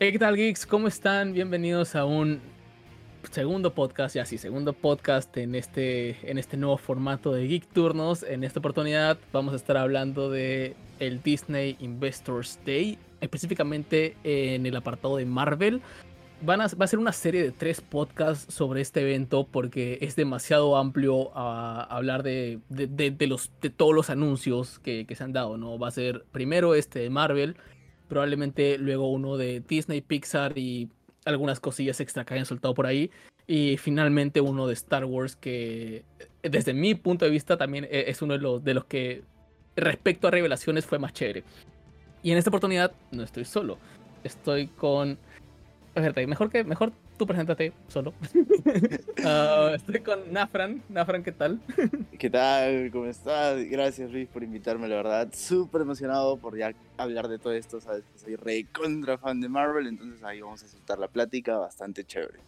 Hey, ¿qué tal, geeks? ¿Cómo están? Bienvenidos a un segundo podcast, ya sí, segundo podcast en este, en este nuevo formato de Geek Turnos. En esta oportunidad vamos a estar hablando de el Disney Investors Day, específicamente en el apartado de Marvel. Va a ser una serie de tres podcasts sobre este evento porque es demasiado amplio a, hablar de, de todos los anuncios que, que se han dado, ¿no? Va a ser primero este de Marvel, probablemente luego uno de Disney, Pixar y algunas cosillas extra que hayan soltado por ahí. Y finalmente uno de Star Wars que desde mi punto de vista también e-, es uno de los, de los que respecto a revelaciones fue más chévere. Y en esta oportunidad no estoy solo. Estoy con... Mejor que mejor tú preséntate solo. Ah, estoy con Nafran. Nafran, ¿qué tal? ¿Qué tal? ¿Cómo estás? Gracias, Luis, por invitarme, la verdad. Súper emocionado por ya hablar de todo esto. Sabes que soy rey contra fan de Marvel, entonces ahí vamos a soltar la plática bastante chévere.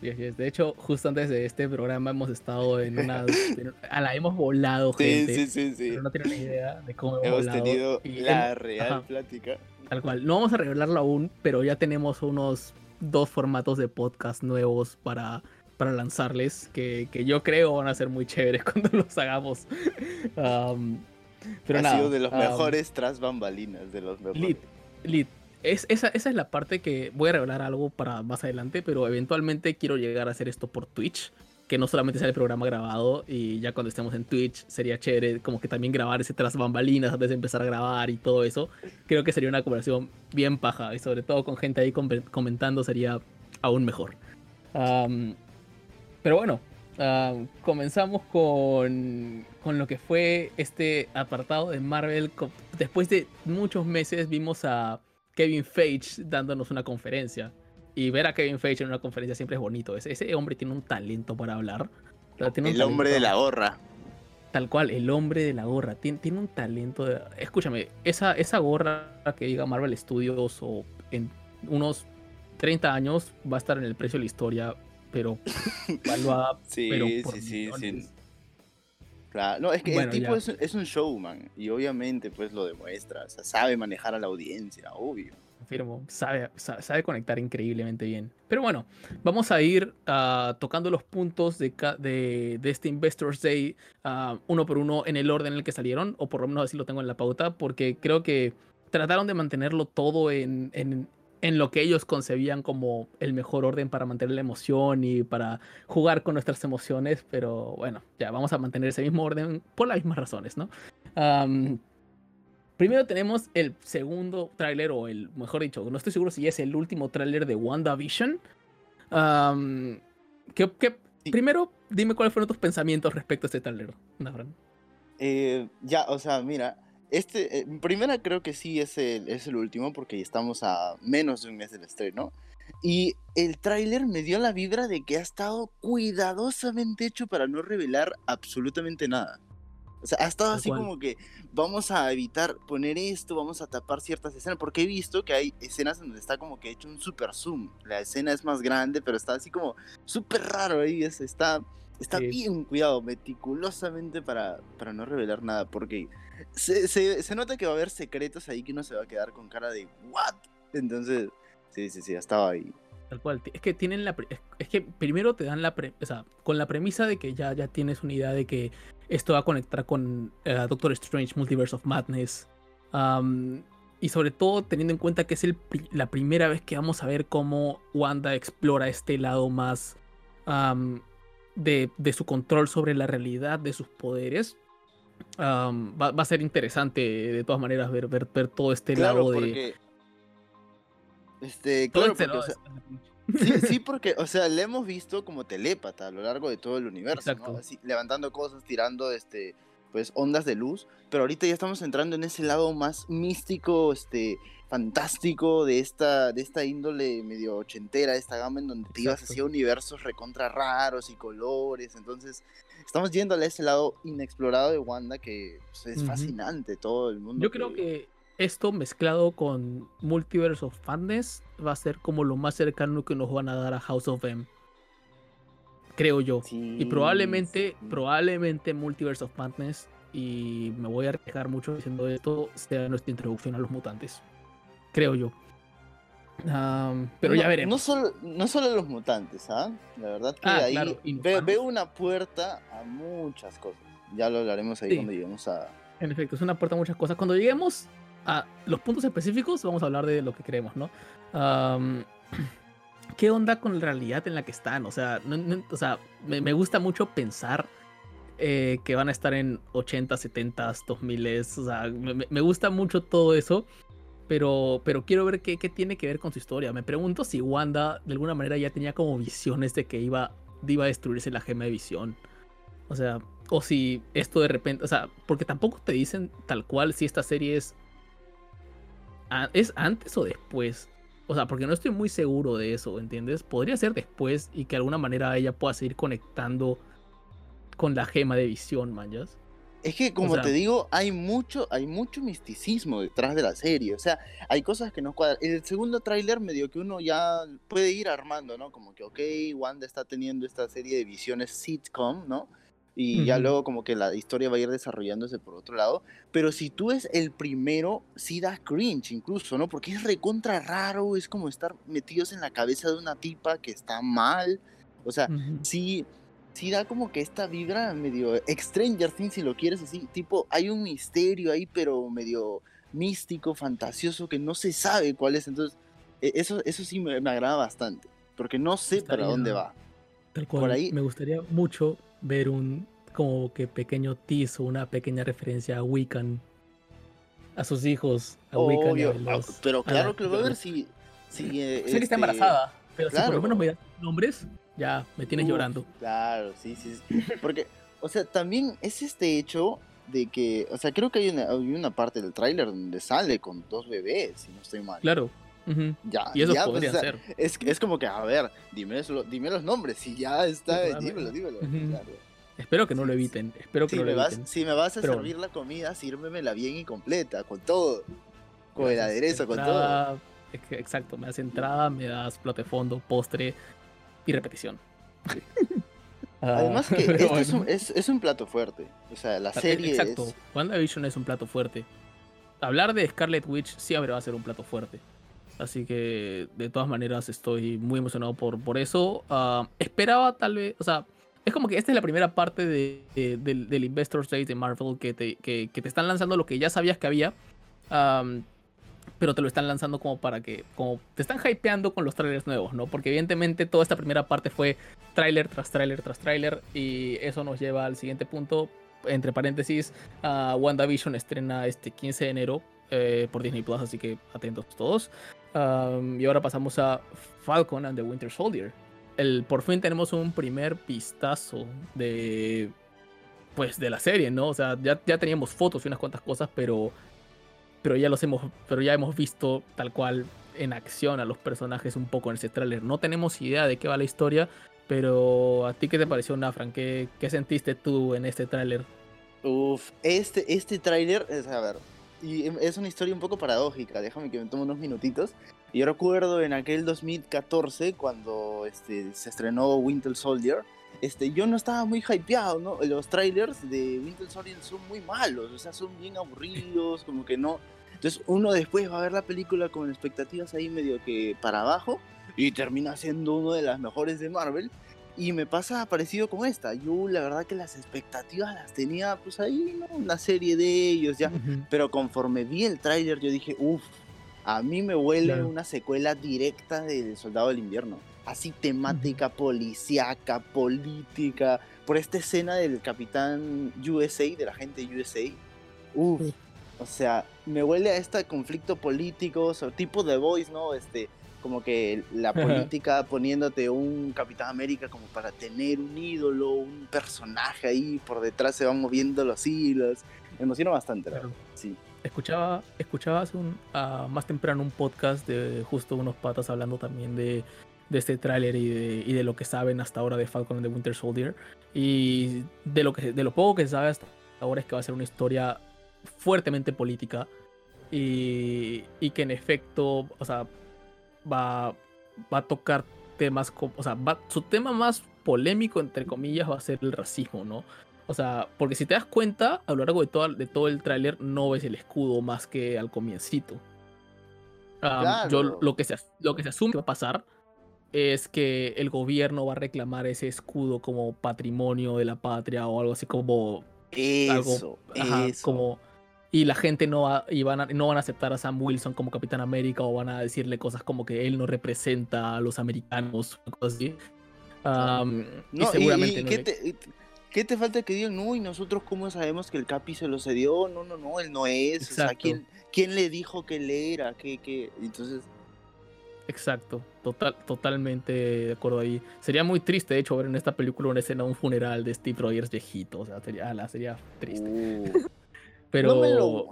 De hecho, justo antes de este programa hemos estado en una... a la hemos volado, gente. Sí, sí, sí. Pero no tienen ni idea de cómo hemos, hemos tenido la real plática. Tal cual. No vamos a revelarlo aún, pero ya tenemos unos dos formatos de podcast nuevos para, para lanzarles que, que yo creo van a ser muy chéveres cuando los hagamos. Um, pero ha sido de los um, mejores tras bambalinas, de los mejores. Lit, Es, esa, esa es la parte que voy a revelar algo para más adelante, pero eventualmente quiero llegar a hacer esto por Twitch que no solamente sea el programa grabado y ya cuando estemos en Twitch sería chévere como que también grabar ese tras bambalinas antes de empezar a grabar y todo eso. Creo que sería una conversación bien paja y sobre todo con gente ahí comentando sería aún mejor. pero bueno, comenzamos con, con lo que fue este apartado de Marvel. Después de muchos meses vimos a Kevin Feige dándonos una conferencia y ver a Kevin Feige en una conferencia siempre es bonito. Ese, ese hombre tiene un talento para hablar. el hombre de la gorra. Tal cual, el hombre de la gorra. Tiene, tiene un talento. De... Escúchame, esa, esa gorra que diga Marvel Studios o en unos 30 años va a estar en el precio de la historia, pero evaluada. sí, sí, sí, sí. Claro, no, es que el tipo es, es, un showman y obviamente pues lo demuestra, o sea, sabe manejar a la audiencia, obvio afirmo. Sabe, sabe, conectar increíblemente bien. Pero bueno, vamos a ir uh, tocando los puntos de, de, este Investors Day uh, uno por uno en el orden en el que salieron, o por lo menos así lo tengo en la pauta, porque creo que trataron de mantenerlo todo en, en, en lo que ellos concebían como el mejor orden para mantener la emoción y para jugar con nuestras emociones, pero bueno, ya vamos a mantener ese mismo orden por las mismas razones, ¿no? Primero tenemos el segundo tráiler, o el, mejor dicho, no estoy seguro si es el último tráiler de WandaVision. Um, Primero, dime cuáles fueron tus pensamientos respecto a este tráiler, eh, ya, o sea, mira, este, eh, primera creo que sí es el, es el último porque estamos a menos de un mes del estreno. Y el tráiler me dio la vibra de que ha estado cuidadosamente hecho para no revelar absolutamente nada. O sea, ha estado así como que vamos a evitar poner esto, vamos a tapar ciertas escenas, porque he visto que hay escenas donde está como que hecho un super zoom. La escena es más grande, pero está así como súper raro ahí. Es, está está bien cuidado, meticulosamente para, para no revelar nada, porque se, se, se, nota que va a haber secretos ahí que uno se va a quedar con cara de ¿what? Entonces, sí, sí, sí, estaba ahí. Tal cual. Es que tienen la. Es que primero te dan la. o sea, con la premisa de que ya, ya tienes una idea de que esto va a conectar con eh, Doctor Strange Multiverse of Madness. y sobre todo teniendo en cuenta que es el, la primera vez que vamos a ver cómo Wanda explora este lado más de, de, su control sobre la realidad, de sus poderes. va, va, a ser interesante de todas maneras ver, ver, ver todo este lado de este, claro, porque, sí, sí, porque, o sea, le hemos visto como telépata a lo largo de todo el universo, Así, levantando cosas, tirando, este, pues, ondas de luz, pero ahorita ya estamos entrando en ese lado más místico, este, fantástico de esta, de esta índole medio ochentera, esta gama en donde te ibas hacia universos recontra raros y colores, entonces estamos yendo a ese lado inexplorado de Wanda que pues, es fascinante todo el mundo. Yo creo que esto mezclado con Multiverse of Madness va a ser como lo más cercano que nos van a dar a House of M. Creo yo. y probablemente, probablemente Multiverse of Madness, y me voy a arriesgar mucho diciendo esto, sea nuestra introducción a los mutantes. Creo yo. pero ya veremos. No solo, no solo los mutantes, ¿ah? La verdad que ah, ahí veo, una puerta a muchas cosas. Ya lo hablaremos ahí cuando lleguemos a. En efecto, es una puerta a muchas cosas. Cuando lleguemos los puntos específicos, vamos a hablar de lo que creemos, ¿no? ¿Qué onda con la realidad en la que están? O sea, o sea me, gusta mucho pensar eh, que van a estar en 80, 70, 2000. O sea, me, me gusta mucho todo eso. Pero, pero quiero ver qué, qué, tiene que ver con su historia. Me pregunto si Wanda de alguna manera ya tenía como visiones de que iba, iba a destruirse la gema de visión. O sea, o si esto de repente, o sea, porque tampoco te dicen tal cual si esta serie es, es antes o después. O sea, porque no estoy muy seguro de eso, ¿entiendes? Podría ser después y que de alguna manera ella pueda seguir conectando con la gema de visión, manjas. Es que, como te digo, hay mucho, hay mucho misticismo detrás de la serie. O sea, hay cosas que no cuadran. El segundo tráiler medio que uno ya puede ir armando, ¿no? Como que, ok, Wanda está teniendo esta serie de visiones sitcom, ¿no? Y ya luego como que la historia va a ir desarrollándose por otro lado. Pero si tú es el primero, sí da cringe incluso, ¿no? Porque es recontra raro, es como estar metidos en la cabeza de una tipa que está mal. O sea, sí sí da como que esta vibra medio Stranger Things, si lo quieres así, tipo, hay un misterio ahí, pero medio místico, fantasioso, que no se sabe cuál es. Entonces, e, eso, eso sí me, agrada bastante, porque no sé para dónde va. Tal cual, Por ahí, me gustaría mucho ver un como que pequeño tease o una pequeña referencia a Wiccan, a sus hijos, a Wiccan. Ah, pero claro que lo voy a ver si... si sé que está este, embarazada, pero si por lo menos me da nombres, ya me tienes llorando. Claro, sí, sí, Porque, o sea, también es este hecho de que, o sea, creo que hay una, hay una parte del tráiler donde sale con dos bebés, si no estoy mal. Claro. Ya, y eso pues, podría ser. Es, es como que, a ver, dime, dime los nombres, si ya está, dímelo, dímelo. Espero que no lo eviten, espero que si no lo eviten. si me vas a servir la comida, sírvemela bien y completa, con todo. Con el aderezo, con todo. Exacto, me das entrada, me das plato de fondo, postre, y repetición. Además que esto es, un, es, un, plato fuerte. O sea, la serie Exacto. Es... WandaVision es un plato fuerte. Hablar de Scarlet Witch siempre va a ser un plato fuerte. Así que de todas maneras estoy muy emocionado por, por eso. Ah, esperaba tal vez, o sea, es como que esta es la primera parte de, del, Investor State de Marvel que te, que, te están lanzando lo que ya sabías que había pero te lo están lanzando como para que, como te están hypeando con los trailers nuevos, ¿no? Porque evidentemente toda esta primera parte fue trailer tras trailer tras trailer y eso nos lleva al siguiente punto, entre paréntesis, uh, WandaVision estrena este 15 de enero eh, por Disney Plus, así que atentos todos. Y ahora pasamos a Falcon and the Winter Soldier. El, por fin tenemos un primer vistazo de pues de la serie, ¿no? O sea, ya, ya teníamos fotos y unas cuantas cosas, pero pero ya los hemos, pero ya hemos visto tal cual en acción a los personajes un poco en ese tráiler. No tenemos idea de qué va la historia, pero a ti qué te pareció, Nafran, ¿Qué, qué sentiste tú en este tráiler? Uf, este, este tráiler, es, a ver, y es una historia un poco paradójica, déjame que me tome unos minutitos. Yo recuerdo en aquel 2014, cuando este, se estrenó Winter Soldier, este, yo no estaba muy hypeado, ¿no? Los trailers de Winter Soldier son muy malos, o sea, son bien aburridos, como que no. Entonces uno después va a ver la película con expectativas ahí medio que para abajo y termina siendo uno de las mejores de Marvel. Y me pasa parecido con esta. Yo la verdad que las expectativas las tenía pues ahí, ¿no? Una serie de ellos ya. Pero conforme vi el tráiler yo dije, uff, a mí me huele una secuela directa del Soldado del Invierno así temática policíaca, política, por esta escena del capitán USA, de la gente USA. Uf, o sea, me huele a este conflicto político, tipo de Voice, ¿no? Este, como que la política poniéndote un Capitán América como para tener un ídolo, un personaje ahí, por detrás se van moviendo los hilos. Me emociona bastante, claro. Sí. Escuchaba, escuchaba hace un, más temprano un podcast de justo unos patas hablando también de de este tráiler y de, lo que saben hasta ahora de Falcon and the Winter Soldier. Y de lo, que, de lo poco que se sabe hasta ahora es que va a ser una historia fuertemente política y, que en efecto, o sea, va, va a tocar temas, o sea, su tema más polémico, entre comillas, va a ser el racismo, ¿no? O sea, porque si te das cuenta, a lo largo de todo, de todo el tráiler no ves el escudo más que al comiencito. yo lo que, se, lo que se asume que va a pasar es que el gobierno va a reclamar ese escudo como patrimonio de la patria o algo así como eso, como y la gente no va, y van a, no van a aceptar a Sam Wilson como Capitán América o van a decirle cosas como que él no representa a los americanos cosas así. y seguramente ¿qué, te, ¿qué, te, falta que digan? No, y nosotros cómo sabemos que el Capi se lo cedió. No, no, no, él no es. O sea, ¿quién, ¿quién, le dijo que él era? ¿Qué, qué? Entonces... Exacto, total, totalmente de acuerdo ahí. Sería muy triste, de hecho, ver en esta película una escena un funeral de Steve Rogers viejito. O sea, sería, sería triste. Uh. Pero...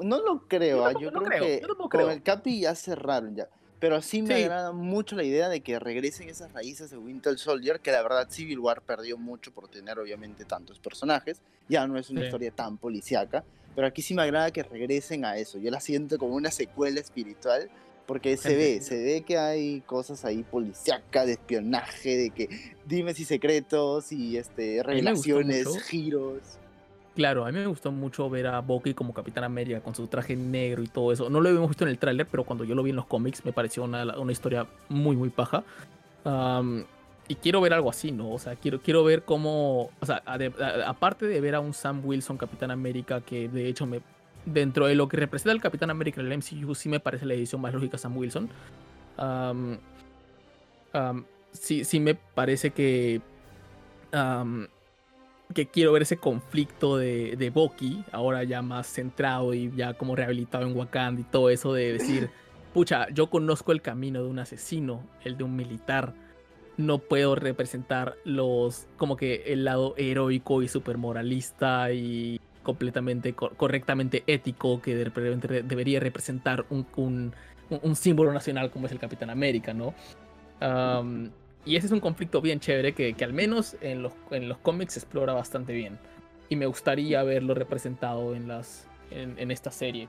No, lo, creo, yo, creo, que con el Capi ya cerraron ya. Pero sí me agrada mucho la idea de que regresen esas raíces de Winter Soldier, que la verdad Civil War perdió mucho por tener obviamente tantos personajes. Ya no es una historia tan policíaca, pero aquí sí me agrada que regresen a eso. Yo la siento como una secuela espiritual porque se ve, se ve que hay cosas ahí policíacas, de espionaje, de que dimes y secretos y este, relaciones, giros. Claro, a mí me gustó mucho ver a Bucky como Capitán América con su traje negro y todo eso. No lo habíamos visto en el tráiler, pero cuando yo lo vi en los cómics me pareció una, una historia muy, muy paja. y quiero ver algo así, ¿no? O sea, quiero, quiero ver cómo, o sea, aparte de ver a un Sam Wilson Capitán América, que de hecho me, dentro de lo que representa el Capitán América en el MCU, sí me parece la edición más lógica Sam Wilson. sí, sí me parece que. Que quiero ver ese conflicto de, de Bucky, ahora ya más centrado y ya como rehabilitado en Wakanda y todo eso de decir, pucha, yo conozco el camino de un asesino, el de un militar. No puedo representar los, como que el lado heroico y super moralista y completamente correctamente ético que debería representar un, símbolo nacional como es el Capitán América, ¿no? Y ese es un conflicto bien chévere que, al menos en los, en los cómics explora bastante bien. Y me gustaría verlo representado en, las, en, esta serie.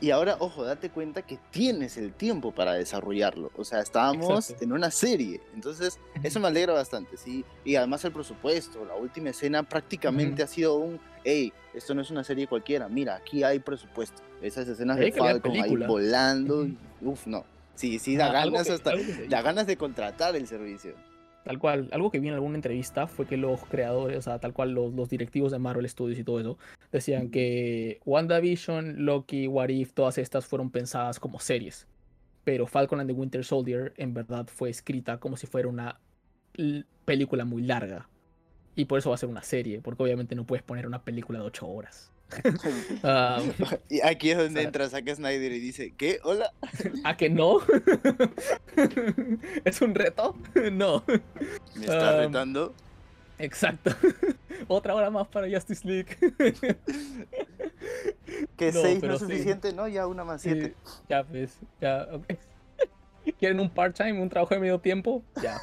Y ahora, ojo, date cuenta que tienes el tiempo para desarrollarlo. O sea, estábamos en una serie. Entonces, eso me alegra bastante, ¿sí? Y además el presupuesto, la última escena prácticamente ha sido un, hey, esto no es una serie cualquiera, mira, aquí hay presupuesto. Esas escenas de Falcon ahí volando, uff, no. Sí, sí, da, ganas, hasta, da ganas de contratar el servicio. Tal cual, algo que vi en alguna entrevista fue que los creadores, o sea, tal cual los, los directivos de Marvel Studios y todo eso, decían que WandaVision, Loki, What If, todas estas fueron pensadas como series. Pero Falcon and the Winter Soldier en verdad fue escrita como si fuera una película muy larga. Y por eso va a ser una serie, porque obviamente no puedes poner una película de 8 horas. Ah, y aquí es donde entra Zack Snyder y dice, ¿qué? ¿Hola? ¿A que no? ¿Es un reto? No. ¿Me está retando? Exacto. Otra hora más para Justice League. que seis no es suficiente, ¿no? Ya una más siete. ya pues, ya, ¿Quieren un part-time, un trabajo de medio tiempo? Ya.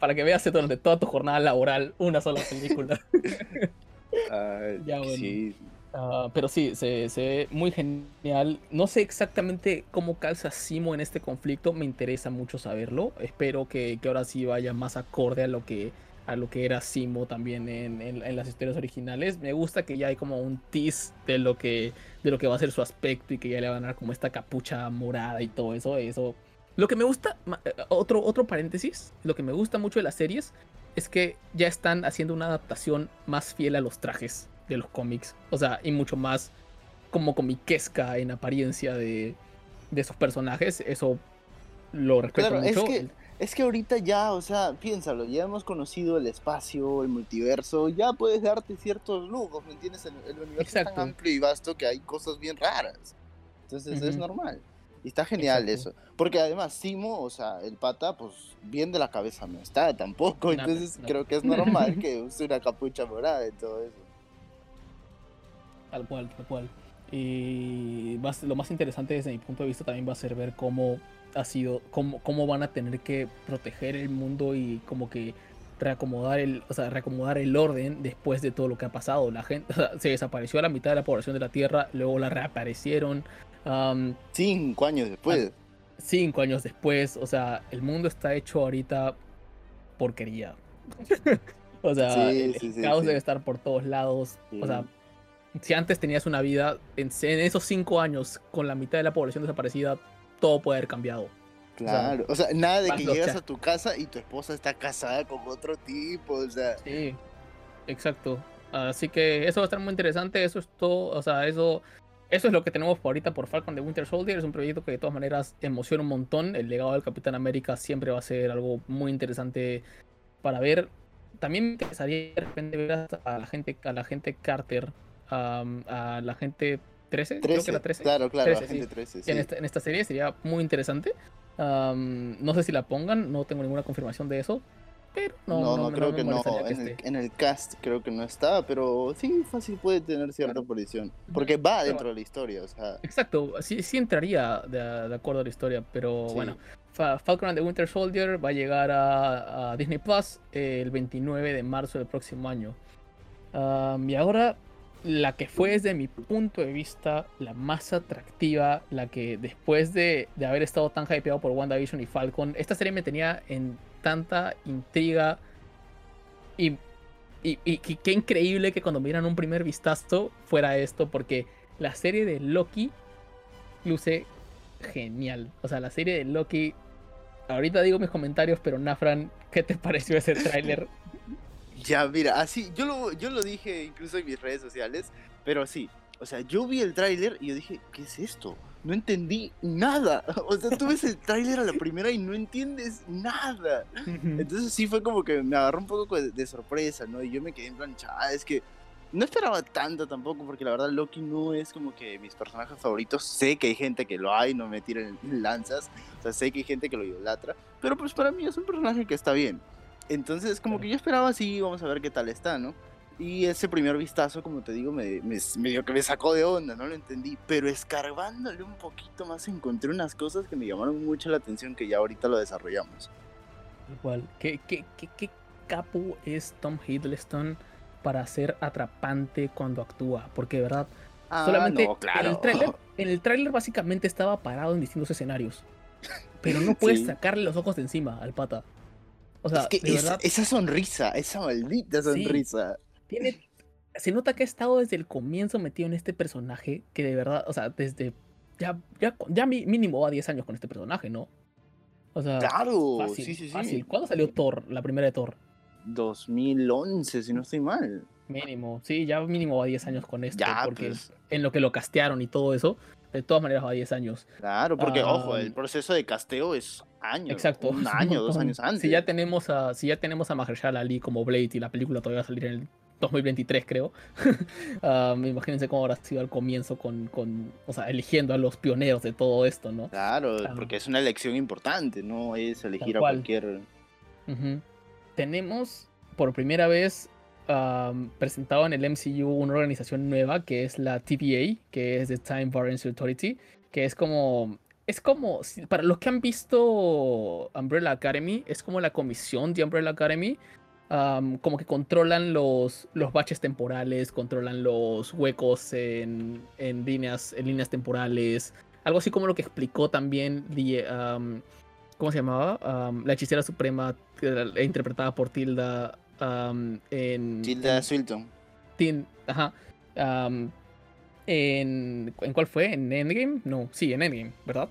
para que veas durante toda tu jornada laboral una sola película. Ah, pero sí, se, ve muy genial. No sé exactamente cómo calza Simo en este conflicto. Me interesa mucho saberlo. Espero que, ahora sí vaya más acorde a lo que, a lo que era Simo también en, las historias originales. Me gusta que ya hay como un tease de lo que, de lo que va a ser su aspecto y que ya le van a dar como esta capucha morada y todo eso. Eso. Lo que me gusta, eh, otro, otro paréntesis, lo que me gusta mucho de las series es que ya están haciendo una adaptación más fiel a los trajes de los cómics. O sea, y mucho más como comiquesca en apariencia de, de esos personajes. Eso lo respeto mucho. Es que, es que ahorita ya, o sea, piénsalo, ya hemos conocido el espacio, el multiverso, ya puedes darte ciertos lujos, ¿me entiendes? El, universo es tan amplio y vasto que hay cosas bien raras. Entonces es normal. Y está genial eso. Porque además, Simo, o sea, el pata, pues bien de la cabeza no está tampoco. Entonces creo que es normal que use una capucha morada y todo eso. Tal cual, tal cual. Y lo más interesante desde mi punto de vista también va a ser ver cómo ha sido, cómo, cómo van a tener que proteger el mundo y como que reacomodar el, o sea, reacomodar el orden después de todo lo que ha pasado. La gente se desapareció a la mitad de la población de la Tierra, luego la reaparecieron, cinco años después. Cinco años después, o sea, el mundo está hecho ahorita porquería. o sea, el, caos debe estar por todos lados. O sea, si antes tenías una vida en, esos cinco años con la mitad de la población desaparecida, todo puede haber cambiado. Claro, o sea, nada de que llegas a tu casa y tu esposa está casada con otro tipo, o sea, Sí, exacto. Así que eso va a estar muy interesante. Eso es todo. O sea, eso, eso es lo que tenemos por ahorita por Falcon de Winter Soldier. Es un proyecto que de todas maneras emociona un montón. El legado del Capitán América siempre va a ser algo muy interesante para ver. También me interesaría de repente ver a la gente, a la gente Carter, a la gente 13, creo que 13, era 13. claro, claro, 13, agente sí. 13, en, esta, en esta serie sería muy interesante. No sé si la pongan, no tengo ninguna confirmación de eso. Pero no, No, no, creo que no, que en el, esté. en el cast creo que no está, pero sí, fácil puede tener cierta aparición, porque va Pero- dentro de la historia, o sea, Exacto, sí, sí entraría de, de acuerdo a la historia, pero Sí. bueno. Fa- Falcon and the Winter Soldier va a llegar a, a Disney Plus el 29 de marzo del próximo año. Y ahora, la que fue desde mi punto de vista la más atractiva, la que después de, de haber estado tan hypeado por WandaVision y Falcon, esta serie me tenía en tanta intriga y, y, qué increíble que cuando miran un primer vistazo fuera esto, porque la serie de Loki luce genial. O sea, la serie de Loki. Ahorita digo mis comentarios, pero Nafran, ¿qué te pareció ese tráiler? ya mira, así, yo lo, yo lo dije incluso en mis redes sociales, pero sí, o sea, yo vi el tráiler y yo dije, ¿qué es esto? No entendí nada, o sea, tú ves el tráiler a la primera y no entiendes nada. Entonces sí fue como que me agarró un poco de, de sorpresa, ¿no? Y yo me quedé en plan, "Chá, es que no esperaba tanto tampoco, porque la verdad Loki no es como que mis personajes favoritos. Sé que hay gente que lo hay, no me tiren lanzas, o sea, sé que hay gente que lo idolatra, pero pues para mí es un personaje que está bien. Entonces como que yo esperaba así, vamos a ver qué tal está, ¿no? Y ese primer vistazo, como te digo, me, me, medio que me sacó de onda, no lo entendí. Pero escarbándole un poquito más encontré unas cosas que me llamaron mucho la atención que ya ahorita lo desarrollamos. Igual, ¿qué, qué, qué, qué capo es Tom Hiddleston para ser atrapante cuando actúa? Porque de verdad, Ah, solamente no, claro. en el tráiler, en el tráiler básicamente estaba parado en distintos escenarios. Pero no puedes Sí. sacarle los ojos de encima al pata. O sea, es que de esa, verdad, esa sonrisa, esa maldita Sí. Tiene. Se nota que ha estado desde el comienzo metido en este personaje. Que de verdad, o sea, desde. Ya, ya, ya mínimo va 10 años con este personaje, ¿no? O sea, Claro, fácil, sí, sí, sí. fácil. ¿Cuándo salió Thor? La primera de Thor. 2011, si no estoy mal. Mínimo, sí, ya mínimo va 10 años con esto. Ya, porque pues. en lo que lo castearon y todo eso, de todas maneras va 10 años. Claro, porque, ojo, Ah, el proceso de casteo es años. Exacto. Un año, dos años antes. Si ya tenemos a, si ya tenemos a Mahershala Ali como Blade y la película todavía va a salir en el 2023, creo. Ah, imagínense cómo habrá sido al comienzo con, con, o sea, eligiendo a los pioneros de todo esto, ¿no? Claro, Ah. porque es una elección importante, no es elegir a cual. cualquier. Ujú. Tenemos por primera vez am, presentado en el MCU una organización nueva que es la TVA, que es the Time Variance Authority, que es como es como para los que han visto Umbrella Academy, es como la comisión de Umbrella Academy. Como que controlan los, los baches temporales, controlan los huecos en, en líneas, en líneas temporales. Algo así como lo que explicó también the, ¿cómo se llamaba? Um, la hechicera suprema interpretada por Tilda um, en, Tilda en, Swilton. Tin- ajá, um, en, ¿en cuál fue? ¿En Endgame? No, sí, en Endgame, ¿verdad?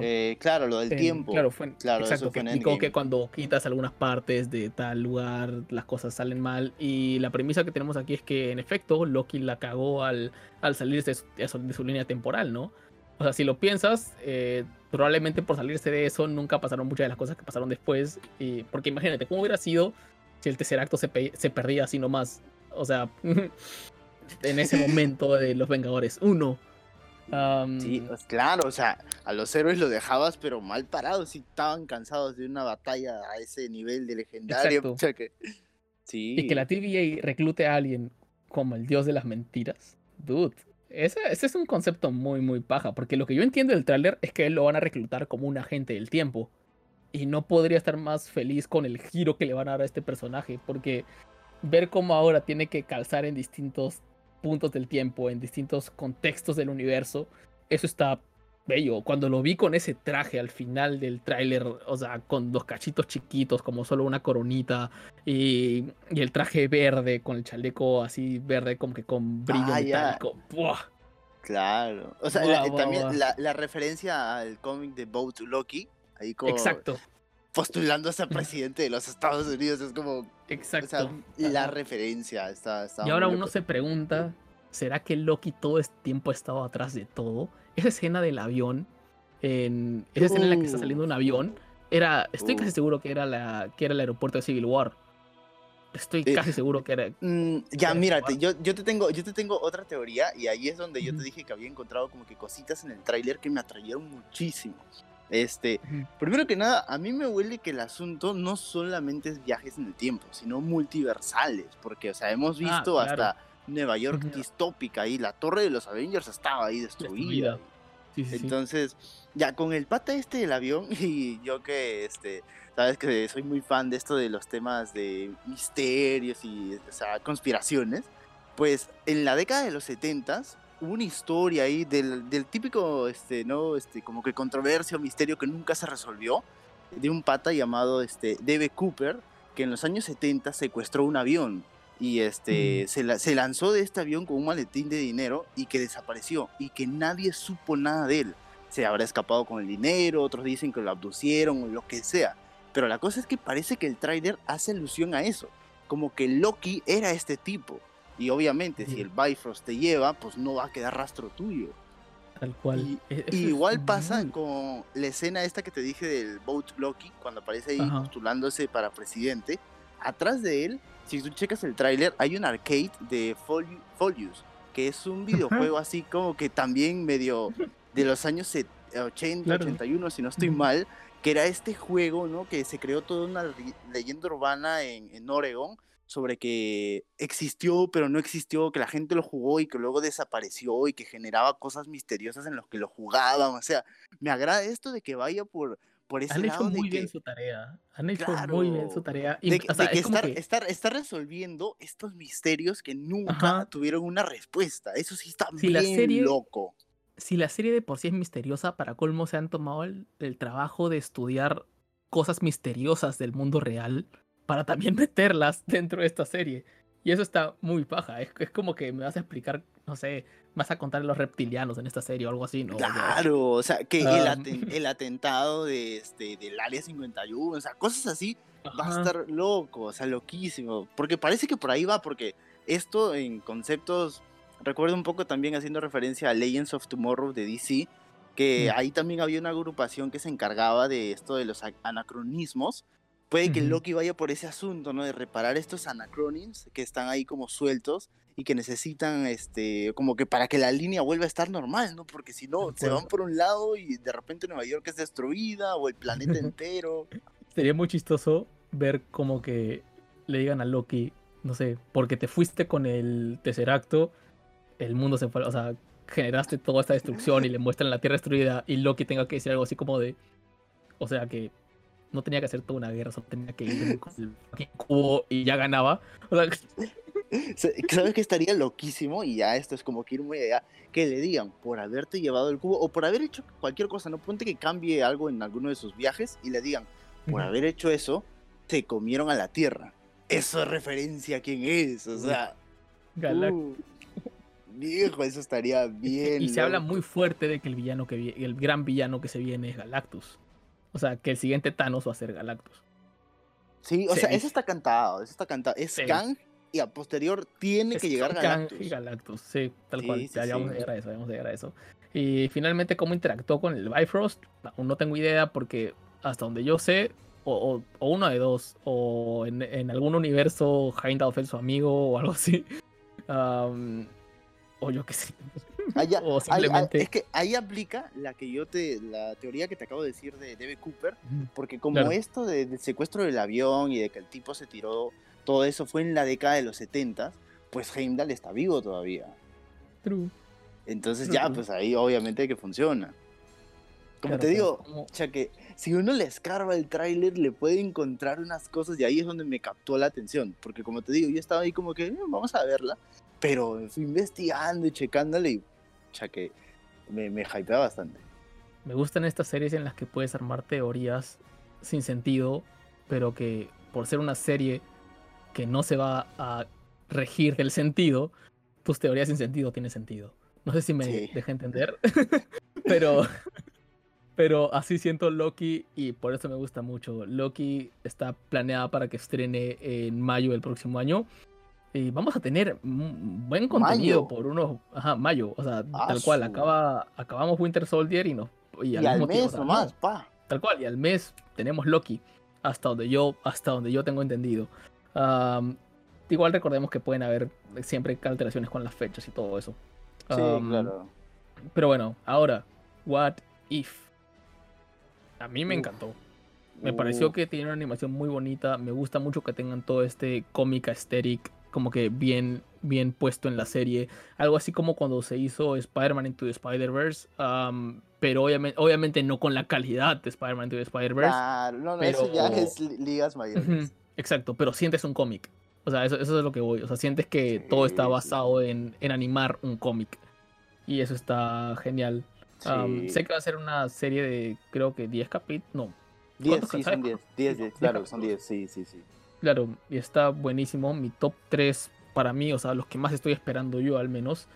Eh, claro, lo del En- tiempo. Claro, fue en- Claro, eso exacto, fue que en explicó Endgame. que cuando quitas algunas partes de tal lugar, las cosas salen mal. Y la premisa que tenemos aquí es que, en efecto, Loki la cagó al, al salirse de su, de su- de su línea temporal, ¿no? O sea, si lo piensas, eh, probablemente por salirse de eso nunca pasaron muchas de las cosas que pasaron después. Y, porque imagínate, ¿cómo hubiera sido si el tercer acto se, pe- se perdía así nomás? O sea, en ese momento de Los Vengadores 1. Sí, pues, claro, o sea, a los héroes los dejabas, pero mal parados, si estaban cansados de una batalla a ese nivel de legendario. Que- Sí. Y que la TVA reclute a alguien como el dios de las mentiras. Dude, ese, ese es un concepto muy, muy paja. Porque lo que yo entiendo del tráiler es que él lo van a reclutar como un agente del tiempo. Y no podría estar más feliz con el giro que le van a dar a este personaje. Porque ver cómo ahora tiene que calzar en distintos puntos del tiempo, en distintos contextos del universo, eso está bello. Cuando lo vi con ese traje al final del tráiler, o sea, con dos cachitos chiquitos, como solo una coronita, y, y el traje verde con el chaleco así verde, como que con brillo Ah, metálico. ¡buah! Claro. O sea, la- eh, también. La, la referencia al cómic de Boat Loki, ahí como Exacto, postulándose a presidente de los Estados Unidos, es como, o exacto. sea, la Ajá. referencia está, está Y ahora uno loco. se pregunta, ¿será que Loki todo este tiempo ha estado atrás de todo? Esa escena del avión, en, esa escena en la que está saliendo un avión, era, estoy casi seguro que era, la, que era el aeropuerto de Civil War. Estoy Eh, casi seguro que era... Mm, ya, Puedes mírate, yo, yo, te tengo, yo te tengo otra teoría y ahí es donde yo te dije que había encontrado como que cositas en el tráiler que me atrayeron muchísimo. Este, primero que nada, a mí me huele que el asunto no solamente es viajes en el tiempo, sino multiversales, porque, o sea, hemos Ah, visto claro. hasta Nueva York distópica y la torre de los Avengers estaba ahí destruida. Destruida. Sí, sí. Entonces, ya con el pata este del avión y yo que este, sabes que soy muy fan de esto de los temas de misterios y o sea, conspiraciones, pues en la década de los 70 hubo una historia ahí del, del típico este no este como que controversia o misterio que nunca se resolvió de un pata llamado este D.B. Cooper que en los años 70 secuestró un avión y este se, la- se lanzó de este avión con un maletín de dinero y que desapareció y que nadie supo nada de él. Se habrá escapado con el dinero, otros dicen que lo abducieron o lo que sea. Pero la cosa es que parece que el tráiler hace alusión a eso, como que Loki era este tipo. Y obviamente si Ujú. el Bifrost te lleva, pues no va a quedar rastro tuyo. Tal cual. Y, E- y es igual pasa con la escena esta que te dije del Boat Loki, cuando aparece ahí Ajá. postulándose para presidente. Atrás de él, si tú checas el tráiler, hay un arcade de Foli- Folius, que es un videojuego así como que también medio de los años set- 80, Claro. 81, si no estoy mal, que era este juego, ¿no? Que se creó toda una leyenda urbana en, en Oregon sobre que existió, pero no existió, que la gente lo jugó y que luego desapareció y que generaba cosas misteriosas en los que lo jugaban. O sea, me agrada esto de que vaya por, por ese Han hecho de muy que, bien su tarea. Han hecho muy bien su tarea. Y, de, o sea, de que es estar, que- estar, estar resolviendo estos misterios que nunca Ajá. tuvieron una respuesta. Eso sí está Si bien la serie- loco. si la serie de por sí es misteriosa, para colmo se han tomado el, el trabajo de estudiar cosas misteriosas del mundo real para también meterlas dentro de esta serie. Y eso está muy paja. Es, es como que me vas a explicar, no sé, vas a contar los reptilianos en esta serie o algo así, ¿no? Claro, o sea, que el, Ah. aten- el atentado de este, del Área 51, o sea, cosas así, va a ajá, estar loco, o sea, loquísimo. Porque parece que por ahí va, porque esto en conceptos, recuerdo un poco también haciendo referencia a Legends of Tomorrow de DC, que Mm. ahí también había una agrupación que se encargaba de esto de los a- anacronismos. Puede que. Loki vaya por ese asunto, ¿no? De reparar estos anacronims que están ahí como sueltos y que necesitan, este, como que para que la línea vuelva a estar normal, ¿no? Porque si no, se van por un lado y de repente Nueva York es destruida o el planeta entero. Sería muy chistoso ver como que le digan a Loki, no sé, porque te fuiste con el Tesseracto, el mundo se fue, o sea, generaste toda esta destrucción y le muestran la Tierra destruida y Loki tenga que decir algo así como de, o sea, que no tenía que hacer toda una guerra, solo tenía que ir con el cubo y ya ganaba. O sea, Se- ¿Sabes qué estaría loquísimo? Y ya esto es como que ir muy allá. Que le digan, por haberte llevado el cubo o por haber hecho cualquier cosa, no ponte que cambie algo en alguno de sus viajes y le digan, por haber hecho eso, se comieron a la Tierra. Eso es referencia a quién es, o sea. Uh, viejo, eso estaría bien. y se habla muy fuerte de que el villano que el gran villano que se viene es Galactus. O sea, que el siguiente Thanos va a ser Galactus. Sí, o se sea, dice. eso está cantado, eso está cantado. Es Sí. Kang y a posterior tiene Es que llegar Kang Galactus. y Galactus, sí, tal Sí, cual. sí, ya, ya vamos a llegar a eso, ya vamos a llegar a eso. Y finalmente, ¿cómo interactuó con el Bifrost? Aún no tengo idea porque hasta donde yo sé, o, o- o uno de dos, o en, en algún universo Heimdall fue su amigo o algo así. O yo qué sé. Allá- o simplemente... es que ahí aplica la que yo te, la teoría que te acabo de decir de D.B. Cooper, porque como Claro. esto de- del secuestro del avión y de que el tipo se tiró, todo eso fue en la década de los 70, pues Heimdall está vivo todavía. True. Entonces True, ya, pues ahí obviamente que funciona. Como Claro, te digo, como- o sea que si uno le escarba el tráiler le puede encontrar unas cosas y ahí es donde me captó la atención, porque como te digo, yo estaba ahí como que "Eh, vamos a verla, pero fui investigando y checándole y sea que me, me hypea bastante. Me gustan estas series en las que puedes armar teorías sin sentido, pero que por ser una serie que no se va a regir del sentido, tus teorías sin sentido tienen sentido. No sé si me Sí. deja entender, pero, pero así siento Loki y por eso me gusta mucho. Loki está planeada para que estrene en mayo del próximo año. Y vamos a tener buen contenido Mayo. por unos. Ajá, mayo. O sea, Ah, tal cual. Acaba, acabamos Winter Soldier y nos. Y Y al, tiempo, mes o sea, nomás, no, pa. Tal cual, y al mes tenemos Loki, hasta donde yo, hasta donde yo tengo entendido. Igual recordemos que pueden haber siempre alteraciones con las fechas y todo eso. Sí, claro. Pero bueno, ahora, What If? A mí me encantó. Me pareció que tiene una animación muy bonita. Me gusta mucho que tengan todo este cómic aesthetic como que bien, bien puesto en la serie. Algo así como cuando se hizo Spider-Man Into the Spider-Verse. am, pero obviamente, obviamente no con la calidad de Spider-Man Into the Spider-Verse. Claro, no, no, eso ya pero- es li- ligas mayores. Exacto, pero sientes un cómic. O sea, eso, eso es lo que voy. O sea, sientes que todo está sí. basado en, en animar un cómic. Y eso está genial. Sí. sé que va a ser una serie de, creo que 10 capítulos. No, 10, ¿cuántos sí, son 10. cuántos? 10, Sí, 10, 10 claro, son capítulos. 10, sí, sí, sí. Claro, y está buenísimo. Mi top 3 para mí, o sea, los que más estoy esperando yo al menos,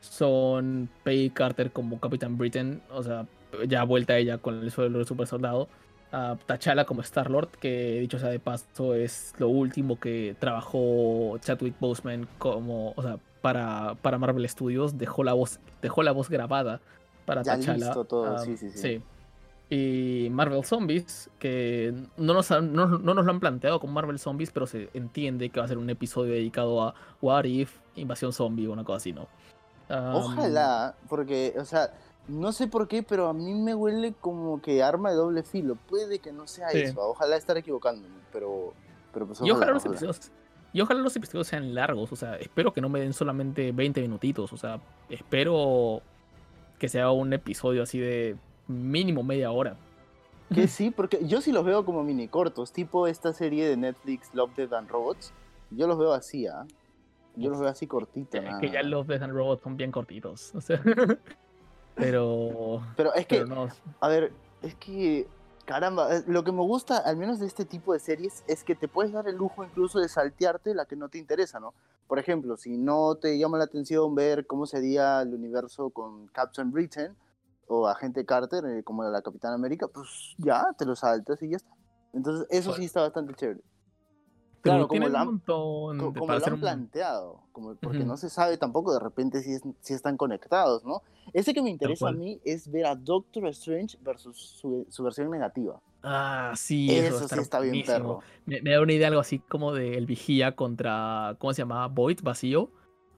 son Peggy Carter como Capitán Britain. O sea, ya vuelta ella con el suelo del super soldado. a T'Challa como Star Lord, que dicho sea de paso es lo último que trabajó Chadwick Boseman como, o sea, para, para Marvel Studios, dejó la voz, dejó la voz grabada para Ya T'Challa. listo todo, ah, sí, sí, sí. Y Marvel Zombies, que no nos, han- no, no nos lo han planteado con Marvel Zombies, pero se entiende que va a ser un episodio dedicado a What If, Invasión Zombie o una cosa así, ¿no? Ojalá, porque, o sea, no sé por qué, pero a mí me huele como que arma de doble filo. Puede que no sea Sí. eso. Ojalá estar equivocándome, pero, pero pues Y ojalá los ojalá. episodios. Y ojalá los episodios sean largos, o sea, espero que no me den solamente 20 minutitos, o sea, espero que sea un episodio así de mínimo media hora. Que sí, porque yo sí los veo como mini cortos, tipo esta serie de Netflix Love, Death and Robots. Yo los veo así, ¿ah? Yo los veo así cortitos. Es que ya los Death and Robots son bien cortitos, o sea, pero, Pero es que, pero no, a ver, es que, caramba, eh, lo que me gusta, al menos de este tipo de series, es que te puedes dar el lujo incluso de saltearte la que no te interesa, ¿no? Por ejemplo, si no te llama la atención ver cómo sería el universo con Captain Britain o Agente Carter, eh, como la Capitana América, pues ya, te lo saltas y ya está. Entonces, eso sí está bastante chévere. pero Claro, como lo han- Co- como lo han un- planteado, como, porque no se sabe tampoco de repente si, es- si están conectados, ¿no? Ese que me interesa a mí es ver a Doctor Strange versus su, su versión negativa. Ah, sí, eso, Eso sí está bien perro. Me, me da una idea algo así como de El Vigía contra, ¿cómo se llamaba? Void, vacío.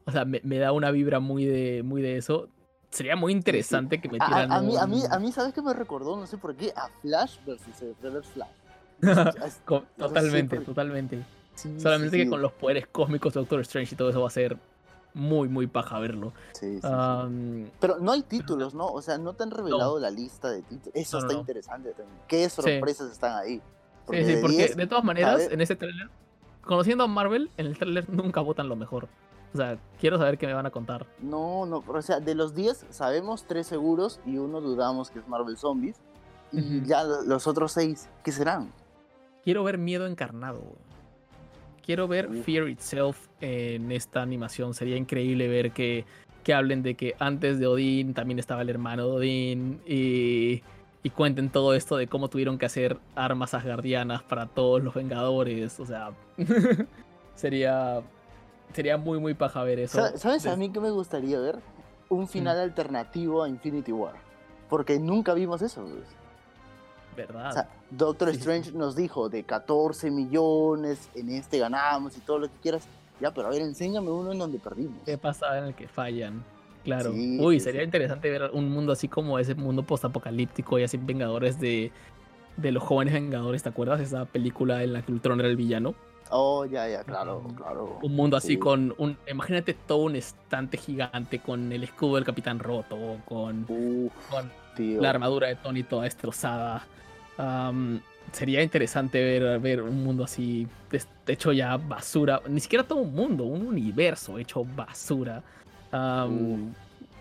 O sea, me, me da una vibra muy de, muy de eso. Sería muy interesante que metieran a- a mí, a, mí, un- a mí, ¿sabes qué me recordó? No sé por qué, a Flash versus el Reverse Flash. No totalmente, por- totalmente. sí, sí, Solamente que sí. con los poderes cósmicos de Doctor Strange y todo eso va a ser muy, muy paja verlo. Sí, sí, Pero no hay títulos, ¿no? O sea, no te han revelado la lista de títulos. Eso No, está no. interesante también. ¿Qué sorpresas están ahí? sí, sí, de porque 10, de todas maneras, en ese tráiler, conociendo a Marvel, en el tráiler nunca votan lo mejor. O sea, quiero saber qué me van a contar. No, no, o sea, de los 10 sabemos 3 seguros y uno dudamos que es Marvel Zombies. Y ya lo- los otros 6, ¿qué serán? Quiero ver miedo encarnado. Quiero ver. Fear Itself en esta animación. Sería increíble ver que, que hablen de que antes de Odín también estaba el hermano de Odín y, y cuenten todo esto de cómo tuvieron que hacer armas asgardianas para todos los Vengadores. O sea, sería, sería muy, muy paja ver eso. Sa- ¿Sabes a mí qué me gustaría ver? Un Mm. final alternativo a Infinity War. Porque nunca vimos eso. pues. ¿Verdad? O sea, Doctor Sí, Strange nos dijo de 14 millones, en este ganamos y todo lo que quieras. Ya, pero a ver, enséñame uno en donde perdimos. ¿Qué pasa en el que fallan? Claro. Sí, Uy, sería sí. interesante ver un mundo así como ese mundo postapocalíptico y así Vengadores de, de los jóvenes Vengadores, ¿te acuerdas? Esa película en la que Ultron era el villano. Oh, ya, ya, claro, claro. Un mundo así Sí. con un. Imagínate todo un estante gigante con el escudo del Capitán roto, con, Uf, con la armadura de Tony toda destrozada. Sería interesante ver, ver un mundo así hecho ya basura. Ni siquiera todo un mundo, un universo hecho basura.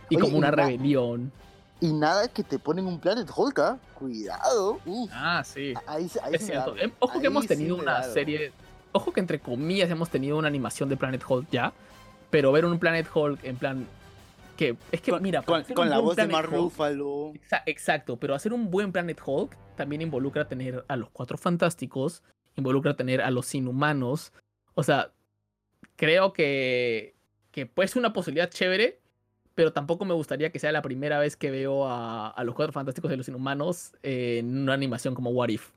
Y Oye, como una y rebelión. Y nada que te ponen un Planet Hulk, ¿ah? Cuidado. Uf. Ah, sí. Ahí, se- ahí Es cierto. Em, Ojo ahí que hemos tenido una serie. Ojo que entre comillas hemos tenido una animación de Planet Hulk ya. Pero ver un Planet Hulk en plan que es que, con, mira, con, con la voz de Mark Ruffalo. Exacto, pero hacer un buen Planet Hulk también involucra tener a los Cuatro Fantásticos, involucra tener a los Inhumanos. O sea, creo que, que puede ser una posibilidad chévere, pero tampoco me gustaría que sea la primera vez que veo a, a los Cuatro Fantásticos y los Inhumanos en una animación como What If.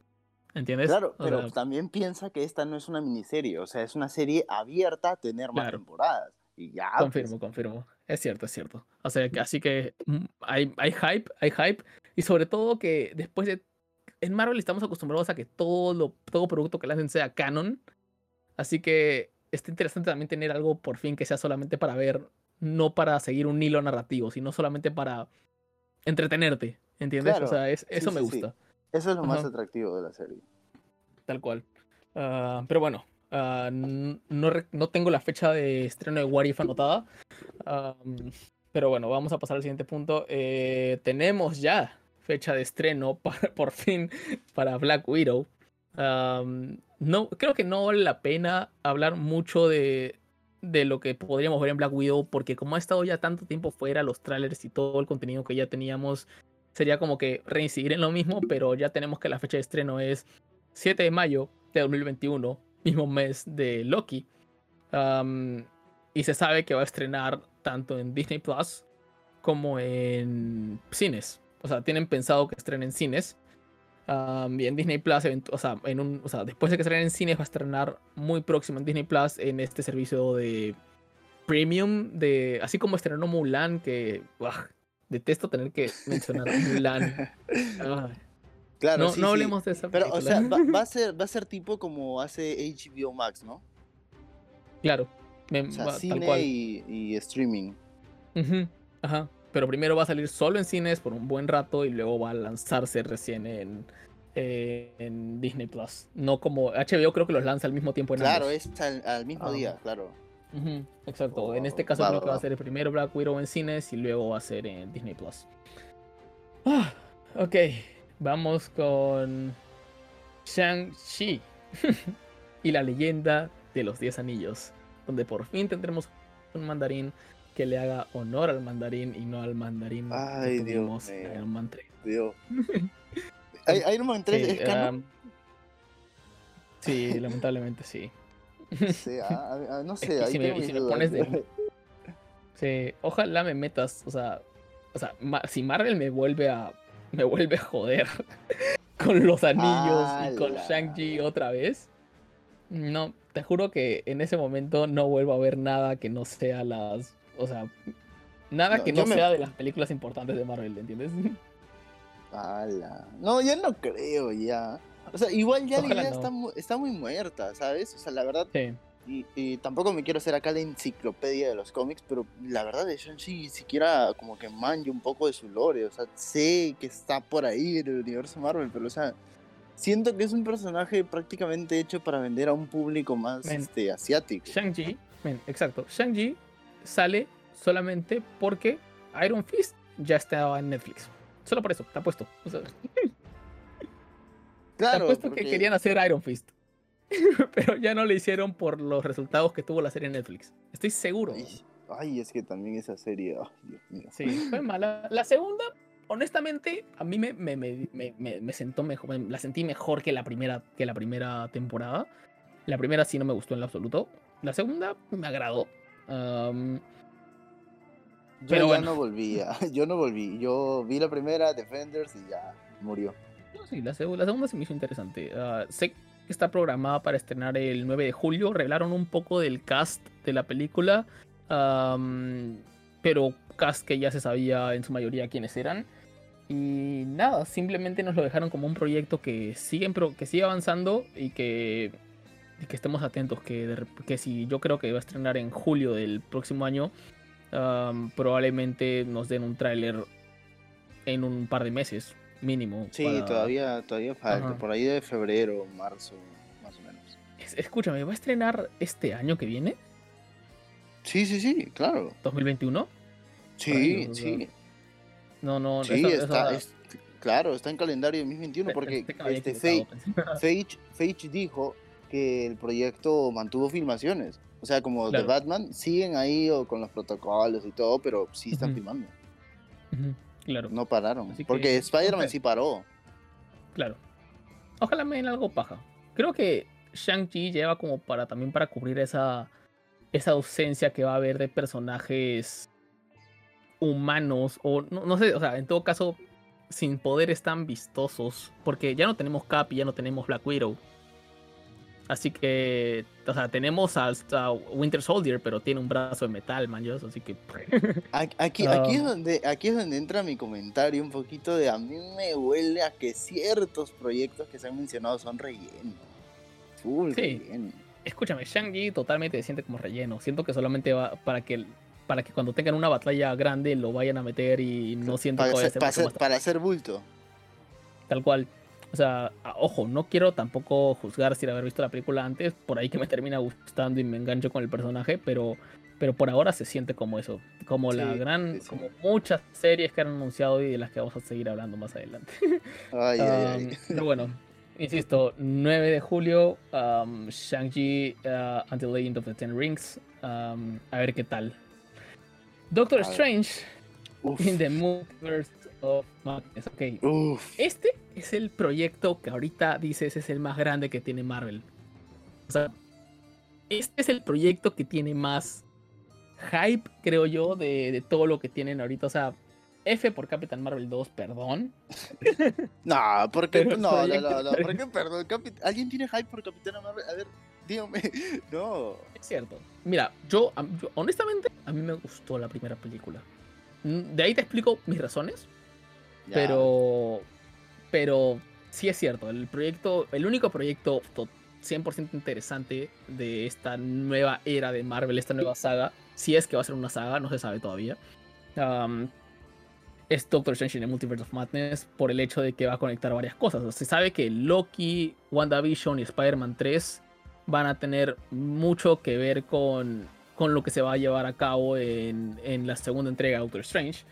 ¿Entiendes? Claro, pero sea, también piensa que esta no es una miniserie, o sea, es una serie abierta a tener más claro. temporadas. Y ya. Confirmo, pues. confirmo. Es cierto, es cierto. O sea, así que mm, hay, hay hype, hay hype. Y sobre todo que después de. En Marvel estamos acostumbrados a que todo, lo, todo producto que lancen sea canon. Así que está interesante también tener algo por fin que sea solamente para ver, no para seguir un hilo narrativo, sino solamente para entretenerte. ¿Entiendes? Claro. O sea, es, eso sí, me sí. Eso es lo más atractivo de la serie. Tal cual. Ah, pero bueno, ah, no, no tengo la fecha de estreno de What If anotada. Pero bueno, vamos a pasar al siguiente punto. Eh, tenemos ya fecha de estreno para- por fin para Black Widow. No, creo que no vale la pena hablar mucho de, de lo que podríamos ver en Black Widow, porque como ha estado ya tanto tiempo fuera, los trailers y todo el contenido que ya teníamos, sería como que reincidir en lo mismo, pero ya tenemos que la fecha de estreno es 7 de mayo de 2021, mismo mes de Loki. Am, y se sabe que va a estrenar tanto en Disney Plus como en cines. O sea, tienen pensado que estrenen en cines. Am, y en Disney Plus, o sea, después de que estrenen en cines, va a estrenar muy próximo en Disney Plus en este servicio de premium. De, así como estrenó Mulan, que detesto tener que mencionar Mulan. Claro, no, sí, no sí. hablemos de esa Pero, o película. sea, va, va a ser, va a ser tipo como hace HBO Max, ¿no? Claro. me- O sea, va- tal cine cual. y, y streaming. Ajá. Pero primero va a salir solo en cines por un buen rato y luego va a lanzarse recién en, eh, en Disney Plus. No como HBO creo que los lanza al mismo tiempo en Claro, ambos. es al, al mismo Ah. día, claro. Exacto. En este caso creo que va a ser primero Black Widow en cines y luego va a ser en Disney Plus. Ah, ok. Vamos con Shang-Chi y la leyenda de los 10 anillos, donde por fin tendremos un mandarín que le haga honor al mandarín y no al mandarín Ay, que Dios en. Iron Man 3. Dios. Iron Man 3 Sí, es canon. um, sí, lamentablemente sí. Sí, no Es sé, que ahí si me- mis si pones de- Sí, ojalá me metas, o sea, o sea, ma- si Marvel me vuelve a me vuelve a joder con los anillos y con. Shang-Chi otra vez, no, te juro que en ese momento no vuelvo a ver nada que no sea las, o sea, nada No, que yo no me- sea de las películas importantes de Marvel, ¿entiendes? Ala. No, ya no creo, ya. O sea, igual ya la Ojalá idea no. está, mu- está muy muerta, ¿sabes? O sea, la verdad, Sí, y, y tampoco me quiero hacer acá la enciclopedia de los cómics, pero la verdad de Shang-Chi siquiera como que manje un poco de su lore. O sea, sé que está por ahí en el universo Marvel, pero o sea, siento que es un personaje prácticamente hecho para vender a un público más Men. este, asiático. Shang-Chi, exacto, Shang-Chi sale solamente porque Iron Fist ya estaba en Netflix. Solo por eso, te apuesto. O sea, te Claro, apuesto porque- que querían hacer Iron Fist. Pero ya no lo hicieron por los resultados que tuvo la serie en Netflix. Estoy seguro. Ay, es que también esa serie, ay, Dios mío. Sí, fue mala. La segunda, honestamente, a mí me, me, me, me- sentó mejor. me- la sentí mejor que la primera, que la primera temporada. La primera sí no me gustó en lo absoluto. La segunda me agradó. Yo Pero ya bueno. no volvía, yo no volví. Yo vi la primera, Defenders, y ya murió. Sí, la, seg- la segunda se me hizo interesante. Ah, sé que está programada para estrenar el 9 de julio. Revelaron un poco del cast de la película. pero cast que ya se sabía en su mayoría quiénes eran. Y nada, simplemente nos lo dejaron como un proyecto que sigue, que sigue avanzando y que, que estemos atentos. Que, que si yo creo que va a estrenar en julio del próximo año, probablemente nos den un tráiler en un par de meses, mínimo. Sí, para- todavía, todavía falta, Ajá. por ahí de febrero, marzo, más o menos. Es- Escúchame, ¿va a estrenar este año que viene? Sí, sí, sí, claro. ¿2021? Sí, o sea, sí. No, no, Sí, esa- está, esa- es- claro, está en calendario 2021 pe- porque este Feige dijo que el proyecto mantuvo filmaciones. O sea, como de Claro. Batman, siguen ahí o con los protocolos y todo, pero sí están filmando. Claro, No pararon. Así Porque Spider-Man sí paró. claro. Ojalá me den algo paja. Creo que Shang-Chi lleva como para también para cubrir esa, esa ausencia que va a haber de personajes humanos o no, no sé, o sea, en todo caso sin poderes tan vistosos, porque ya no tenemos Cap y ya no tenemos Black Widow. Así que, o sea, tenemos a, a Winter Soldier, pero tiene un brazo de metal, man, yo, así que Aquí, aquí, aquí es Ah. donde, aquí es donde entra mi comentario un poquito de a mí me huele a que ciertos proyectos que se han mencionado son relleno. Full Sí. relleno. Escúchame, Shang-Chi totalmente se siente como relleno. Siento que solamente va para que para que cuando tengan una batalla grande lo vayan a meter y no siento que Para hacer, para, hacer, para hacer bulto. tal cual. O sea, a- ojo, no quiero tampoco juzgar sin haber visto la película antes, por ahí que me termina gustando y me engancho con el personaje, pero pero por ahora se siente como eso, como la gran, sí, sí. como muchas series que han anunciado y de las que vamos a seguir hablando más adelante. Ay, ay, ay. Um, pero bueno, insisto, 9 de julio, um, Shang-Chi uh, Until the End of the Ten Rings. um, a ver qué tal. Doctor. Strange Uf, in the Multiverse of Madness. Ok, uf. este es el proyecto que ahorita dices es el más grande que tiene Marvel. O sea, este es el proyecto que tiene más hype, creo yo, de, de todo lo que tienen ahorita. O sea, F por Capitán Marvel 2, perdón. No, porque no, no, no, no, ¿por qué perdón? ¿Alguien tiene hype por Capitana Marvel? A ver, dígame. No. Es cierto. Mira, yo, honestamente, a mí me gustó la primera película. Mm, De ahí te explico mis razones, Pero pero sí es cierto, el proyecto, el único proyecto to- 100% interesante de esta nueva era de Marvel, esta nueva saga, si es que va a ser una saga, no se sabe todavía. es Doctor Strange in the Multiverse of Madness por el hecho de que va a conectar varias cosas. Se sabe que Loki, WandaVision y Spider-Man 3 van a tener mucho que ver con, con lo que se va a llevar a cabo en, en la segunda entrega de Doctor Strange.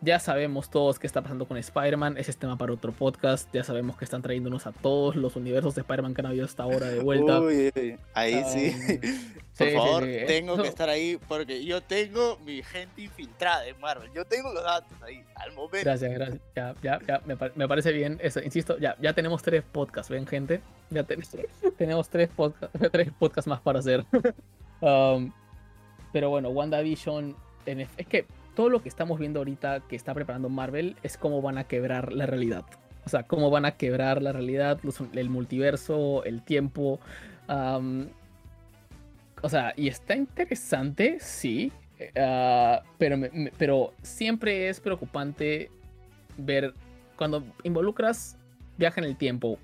Ya sabemos todos qué está pasando con Spider-Man, ese es tema para otro podcast. Ya sabemos que están trayéndonos a todos los universos de Spider-Man que han habido hasta ahora de vuelta. Uy, ahí sí. Por sí, favor, sí, tengo que estar ahí porque yo tengo mi gente infiltrada en Marvel. Yo tengo los datos ahí al momento. Gracias, gracias. Ya, ya, ya, me, pa- me parece bien. Eso, insisto, ya, ya tenemos tres podcasts, ¿ven, gente? Ya ten- tenemos tres, podca- tres podcasts más para hacer. Um, pero bueno, WandaVision, en es que todo lo que estamos viendo ahorita que está preparando Marvel es cómo van a quebrar la realidad. O sea, cómo van a quebrar la realidad, el multiverso, el tiempo. o sea, y está interesante, sí. eh, ah, pero, pero siempre es preocupante ver cuando involucras viaje en el tiempo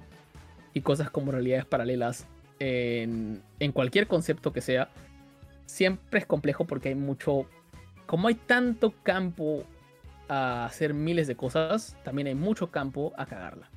y cosas como realidades paralelas en cualquier concepto que sea, siempre es complejo porque hay mucho, como hay tanto campo a hacer miles de cosas, también hay mucho campo a cagarla.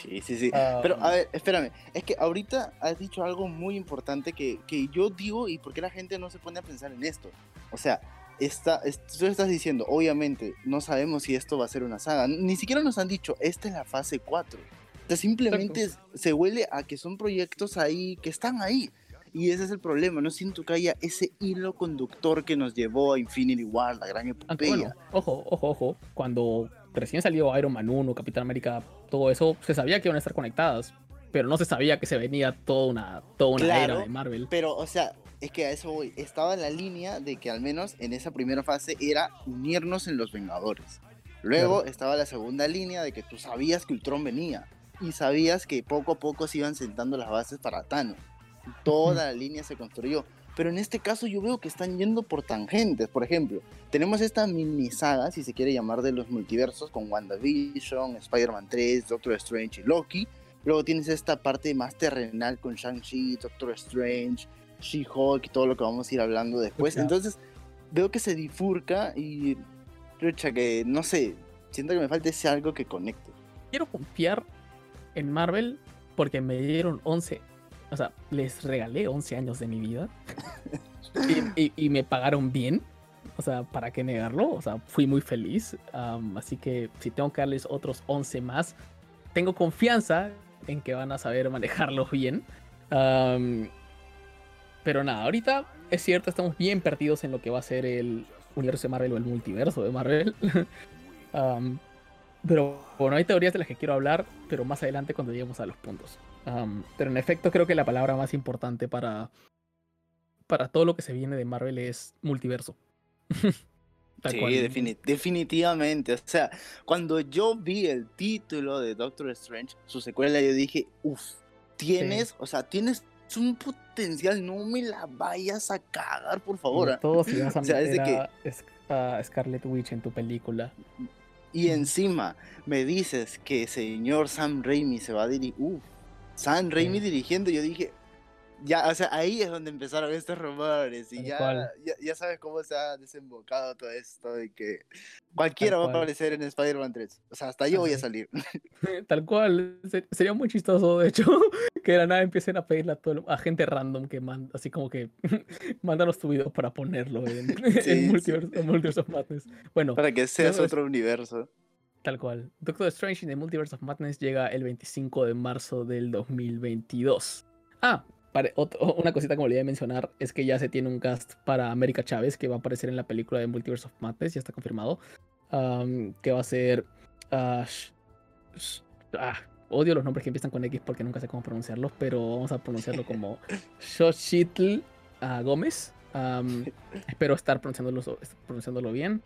Sí, sí, sí. Ah, Pero a ver, espérame, es que ahorita has dicho algo muy importante que, que yo digo y por qué la gente no se pone a pensar en esto. O sea, está, es- tú estás diciendo, obviamente, no sabemos si esto va a ser una saga. Ni siquiera nos han dicho, esta es la fase 4. O sea, simplemente se huele a que son proyectos ahí, que están ahí. Y ese es el problema, no siento que haya ese hilo conductor que nos llevó a Infinity War, la gran Aunque epopeya. bueno, ojo, ojo, ojo. Cuando recién salió Iron Man 1, Capitán América, todo eso, se sabía que iban a estar conectadas. Pero no se sabía que se venía toda una, toda una Claro, era de Marvel. Pero, o sea, es que a eso voy. Estaba en la línea de que al menos en esa primera fase era unirnos en los Vengadores. Luego estaba la segunda línea de que tú sabías que Ultron venía. Y sabías que poco a poco se iban sentando las bases para Thanos. Toda la línea se construyó. Pero en este caso yo veo que están yendo por tangentes. Por ejemplo, tenemos esta mini saga, si se quiere llamar, de los multiversos con WandaVision, Spider-Man 3, Doctor Strange y Loki. Luego tienes esta parte más terrenal con Shang-Chi, Doctor Strange, She-Hulk y todo lo que vamos a ir hablando después. Entonces, veo que se bifurca y. Lucha, que no sé. Siento que me falta ese algo que conecte. Quiero confiar en Marvel porque me dieron 11. O sea, les regalé 11 años de mi vida. y, me pagaron bien. O sea, ¿para qué negarlo? O sea, fui muy feliz. así que si tengo que darles otros 11 más, tengo confianza en que van a saber manejarlos bien. Pero nada, ahorita es cierto, estamos bien perdidos en lo que va a ser el universo de Marvel o el multiverso de Marvel. Pero bueno, hay teorías de las que quiero hablar, pero más adelante cuando lleguemos a los puntos. Um, pero en efecto creo que la palabra más importante para, para todo lo que se viene de Marvel es multiverso. sí, definitivamente. O sea, cuando yo vi el título de Doctor Strange, su secuela, yo dije, uff, tienes, o sea, tienes un potencial, no me la vayas a cagar, por favor. ¿ah? Todo si vas a meter a Scarlet Witch en tu película. Y encima me dices que señor Sam Raimi se va a dirigir. Uf, Sam Raimi dirigiendo, yo dije, ya, o sea, ahí es donde empezaron estos rumores y ya, ya, sabes cómo se ha desembocado todo esto de que cualquiera va a aparecer en Spider-Man 3. O sea, hasta yo voy a salir. Tal cual, sería muy chistoso, de hecho, que de la nada empiecen a pedirle a, todo, a gente random que manda, así como que mándanos tu video para ponerlo en, Multiverse, of Madness. Bueno, para que seas otro universo. Tal cual. Doctor Strange in the Multiverse of Madness llega el 25 de marzo del 2022. Ah, una cosita como le iba a mencionar es que ya se tiene un cast para América Chávez que va a aparecer en la película de Multiverse of Madness, ya está confirmado. que va a ser. ah, odio los nombres que empiezan con X porque nunca sé cómo pronunciarlos, pero vamos a pronunciarlo como Xochitl uh, Gómez. espero estar pronunciándolo, pronunciándolo bien.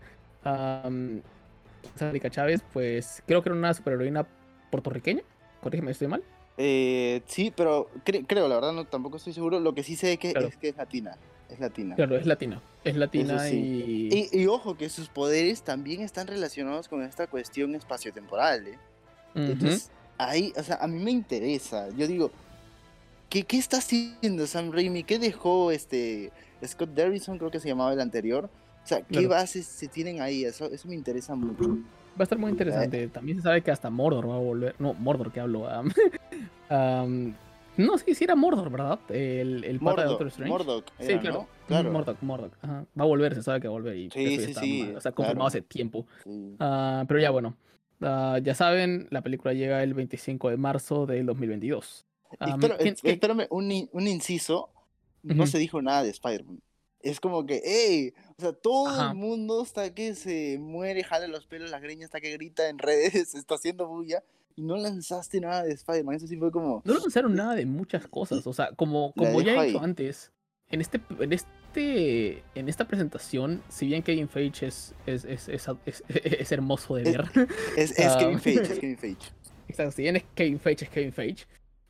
América Chávez, pues creo que era una superheroína puertorriqueña. Corrígeme, estoy mal. Eh, sí, pero creo, la verdad, no tampoco estoy seguro. Lo que sí sé que es que es latina. Es latina. Claro, es latina. Es latina y... y... ojo, que sus poderes también están relacionados con esta cuestión espaciotemporal. ¿eh? Entonces, ahí, o sea, a mí me interesa. Yo digo, ¿qué, qué está haciendo Sam Raimi? ¿Qué dejó este Scott Derrison, creo que se llamaba el anterior? O sea, ¿qué bases se tienen ahí? Eso, eso me interesa mucho. Va a estar muy interesante. También se sabe que hasta Mordor va a volver. No, Mordor que hablo. no, sí, sí era Mordor, ¿verdad? El, el pata de Doctor Strange. Mordok. sí, claro. claro. Mordok, Mordok. Va a volver, se sabe que va a volver. Y sí, sí, sí. o sea, confirmado hace tiempo. Ah, pero ya, bueno. Ah, ya saben, la película llega el 25 de marzo del 2022. espérame, un, un inciso. No se dijo nada de Spider-Man es como que, ¡ey! O sea, todo el mundo está que se muere, jale los pelos, la greña está que grita en redes, está haciendo bulla, y no lanzaste nada de Spider-Man. Eso sí fue como. No lanzaron nada de muchas cosas. O sea, como, como ya he dicho antes, en este, en este. En esta presentación, si bien Kevin Feige es, es, es, es, hermoso de ver. Es, Kevin Feige, es Kevin Feige. Exacto, si bien es Kevin Feige, es Kevin Feige.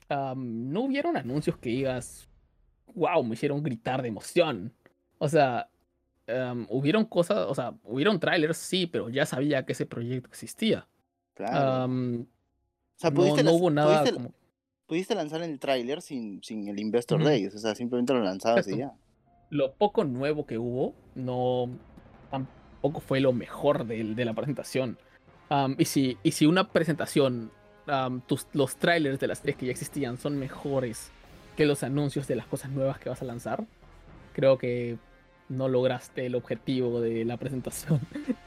no hubieron anuncios que digas, wow, me hicieron gritar de emoción. O sea, em, hubieron cosas, o sea, hubieron trailers, sí, pero ya sabía que ese proyecto existía. Claro. o sea, pudiste no, hubo nada pudiste, como... pudiste lanzar el trailer sin, sin el Investor Day, o sea, simplemente lo lanzabas y ya. Lo poco nuevo que hubo, no tampoco fue lo mejor de, de la presentación. y, si, y si una presentación, tus, los trailers de las series que ya existían son mejores que los anuncios de las cosas nuevas que vas a lanzar, creo que no lograste el objetivo de la presentación.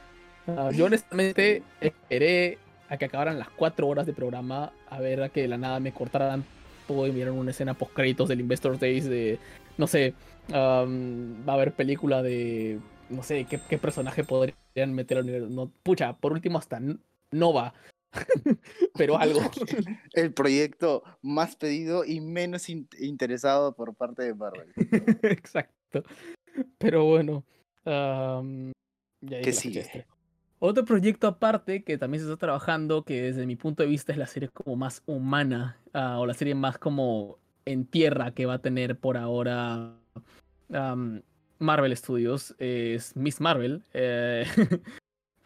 Ah, yo honestamente esperé a que acabaran las cuatro horas de programa a ver a que de la nada me cortaran todo y miran una escena post créditos del Investor Days de no sé va a haber película de no sé qué, personaje podrían meter al universo. No pucha por último hasta Nova. Pero algo. El proyecto más pedido y menos interesado por parte de Marvel. Exacto pero bueno ya ¿Qué sigue? Otro proyecto aparte que también se está trabajando, que desde mi punto de vista es la serie como más humana, ah, o la serie más como en tierra que va a tener por ahora Marvel Studios, es Miss Marvel, eh,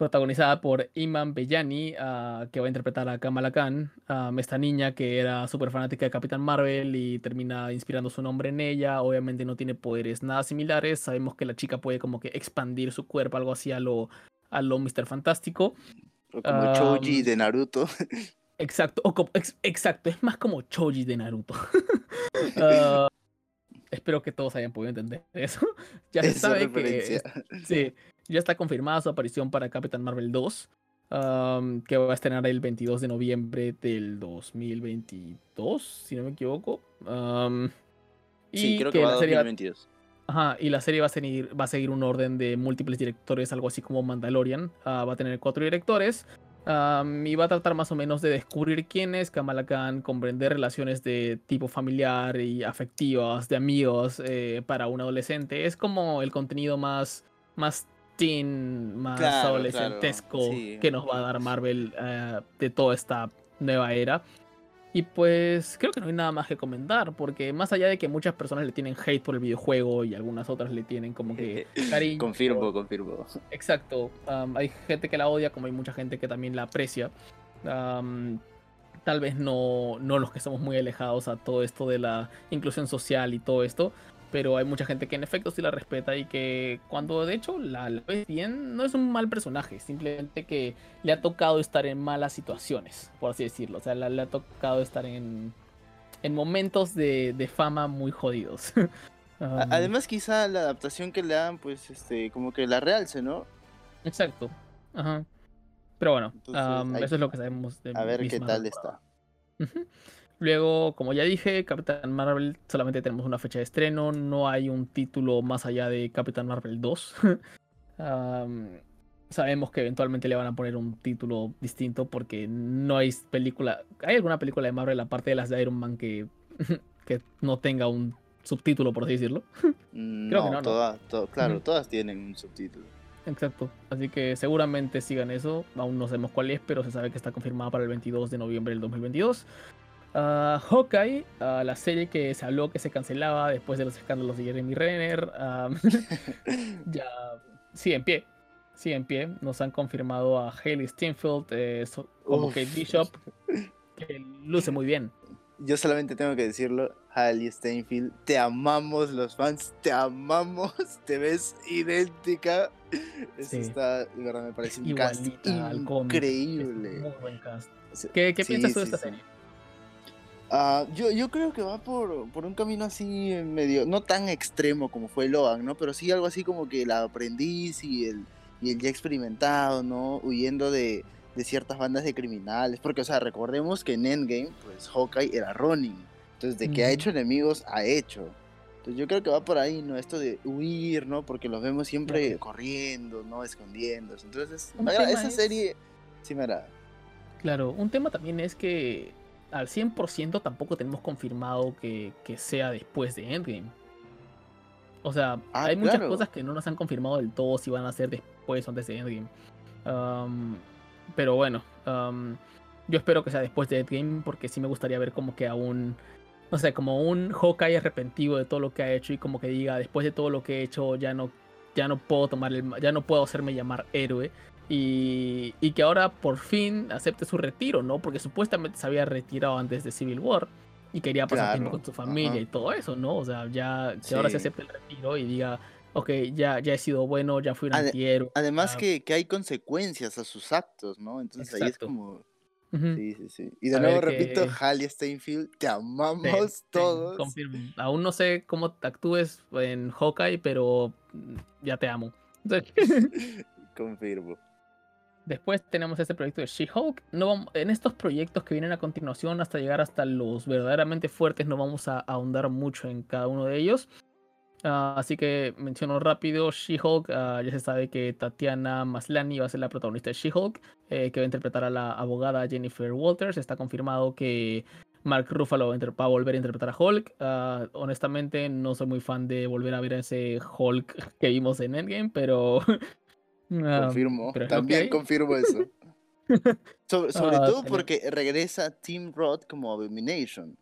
protagonizada por Iman Bellani, ah, que va a interpretar a Kamala Khan, esta niña que era súper fanática de Capitán Marvel y termina inspirando su nombre en ella. Obviamente no tiene poderes nada similares. Sabemos que la chica puede como que expandir su cuerpo, algo así a lo a lo Mr. Fantástico. O como Choji de Naruto. Exacto, o exacto, es más como Choji de Naruto. Ah, espero que todos hayan podido entender eso. Ya se sabe que sí, ya está confirmada su aparición para Captain Marvel 2, que va a estrenar el 22 de noviembre del 2022, si no me equivoco. Sí, creo que, que va a la serie va, 2022. ajá, y la serie va a seguir, va a seguir un orden de múltiples directores, algo así como Mandalorian. Ah, va a tener cuatro directores. Am, y va a tratar más o menos de descubrir quién es Kamala Khan, comprender relaciones de tipo familiar y afectivas, de amigos eh, para un adolescente. Es como el contenido más, más teen, más Claro, adolescentesco claro, sí. que nos va a dar Marvel eh, de toda esta nueva era. Y pues creo que no hay nada más que comentar, porque más allá de que muchas personas le tienen hate por el videojuego y algunas otras le tienen como que cariño. Confirmo, confirmo. Exacto. hay gente que la odia, como hay mucha gente que también la aprecia. Tal vez no, no los que somos muy alejados a todo esto de la inclusión social y todo esto. Pero hay mucha gente que en efecto sí la respeta y que cuando de hecho la, la ves bien, no es un mal personaje, simplemente que le ha tocado estar en malas situaciones, por así decirlo. O sea, la- le ha tocado estar en, en momentos de, de fama muy jodidos. Am, Además, quizá la adaptación que le dan, pues, este, como que la realce, ¿no? Exacto. Ajá. Pero bueno, Entonces, hay- eso es lo que sabemos de A ver qué tal por ahora. está. Luego, como ya dije, Capitán Marvel solamente tenemos una fecha de estreno, no hay un título más allá de Capitán Marvel 2. Am, sabemos que eventualmente le van a poner un título distinto porque no hay película. ¿Hay alguna película de Marvel aparte de las de Iron Man que, que no tenga un subtítulo, por así decirlo? Mm, Creo no, que no, ¿no? todas, to- claro, todas tienen un subtítulo. Exacto. Así que seguramente sigan eso. Aún no sabemos cuál es, pero se sabe que está confirmada para el 22 de noviembre del 2022. Ah, Hawkeye, ah, la serie que se habló que se cancelaba después de los escándalos de Jeremy Renner, ah, ya sigue en pie. Sigue en pie. Nos han confirmado a Haley Steinfeld eh, so- como Uf. Kate Bishop, que luce muy bien. Yo solamente tengo que decirlo, Hailey Steinfeld, te amamos los fans, te amamos, te ves idéntica. Eso Sí. está, de verdad, me parece un Igualita increíble. muy buen cast. ¿Qué, qué sí, piensas tú de sí, esta serie? Ah, yo, yo creo que va por, por un camino así medio, no tan extremo como fue Logan, ¿no? Pero sí algo así como que el aprendiz y el, y el ya experimentado, ¿no? Huyendo de, de ciertas bandas de criminales. Porque, o sea, recordemos que en Endgame, pues Hawkeye era Ronin. Entonces, de que ha hecho enemigos, ha hecho. Entonces, yo creo que va por ahí, ¿no? Esto de huir, ¿no? Porque los vemos siempre Claro. corriendo, ¿no? Escondiéndose. Entonces, esa es- serie sí me agrada. Claro, un tema también es que al 100% tampoco tenemos confirmado que, que sea después de Endgame. O sea, Ah, hay muchas claro. cosas que no nos han confirmado del todo si van a ser después o antes de Endgame. Am, pero bueno, am, yo espero que sea después de Endgame porque sí me gustaría ver como que aún, no sé, como un Hawkeye arrepentido de todo lo que ha hecho y como que diga, después de todo lo que he hecho ya no, ya no puedo tomar el, ya no puedo hacerme llamar héroe. Y, y que ahora por fin acepte su retiro, ¿no? Porque supuestamente se había retirado antes de Civil War y quería pasar tiempo con su familia ajá. y todo eso, ¿no? O sea, ya que ahora se acepte el retiro y diga, ok, ya, ya he sido bueno, ya fui un antihéroe. Además que, que hay consecuencias a sus actos, ¿no? Entonces ahí es como... Sí, sí, sí. Y de A nuevo repito, qué- Halle Steinfeld, te amamos todos. confirmo. Aún no sé cómo actúes en Hawkeye, pero ya te amo. Confirmo. Después tenemos este proyecto de She-Hulk. No en estos proyectos que vienen a continuación, hasta llegar hasta los verdaderamente fuertes, no vamos a ahondar mucho en cada uno de ellos. Ah, así que menciono rápido She-Hulk. ah, ya se sabe que Tatiana Maslany va a ser la protagonista de She-Hulk, eh, que va a interpretar a la abogada Jennifer Walters. Está confirmado que Mark Ruffalo va a inter- va a volver a interpretar a Hulk. Ah, honestamente, no soy muy fan de volver a ver a ese Hulk que vimos en Endgame, pero. Ah, Confirmo. lo También confirmo eso. sobre sobre Ah, todo porque regresa Tim Roth como Abomination.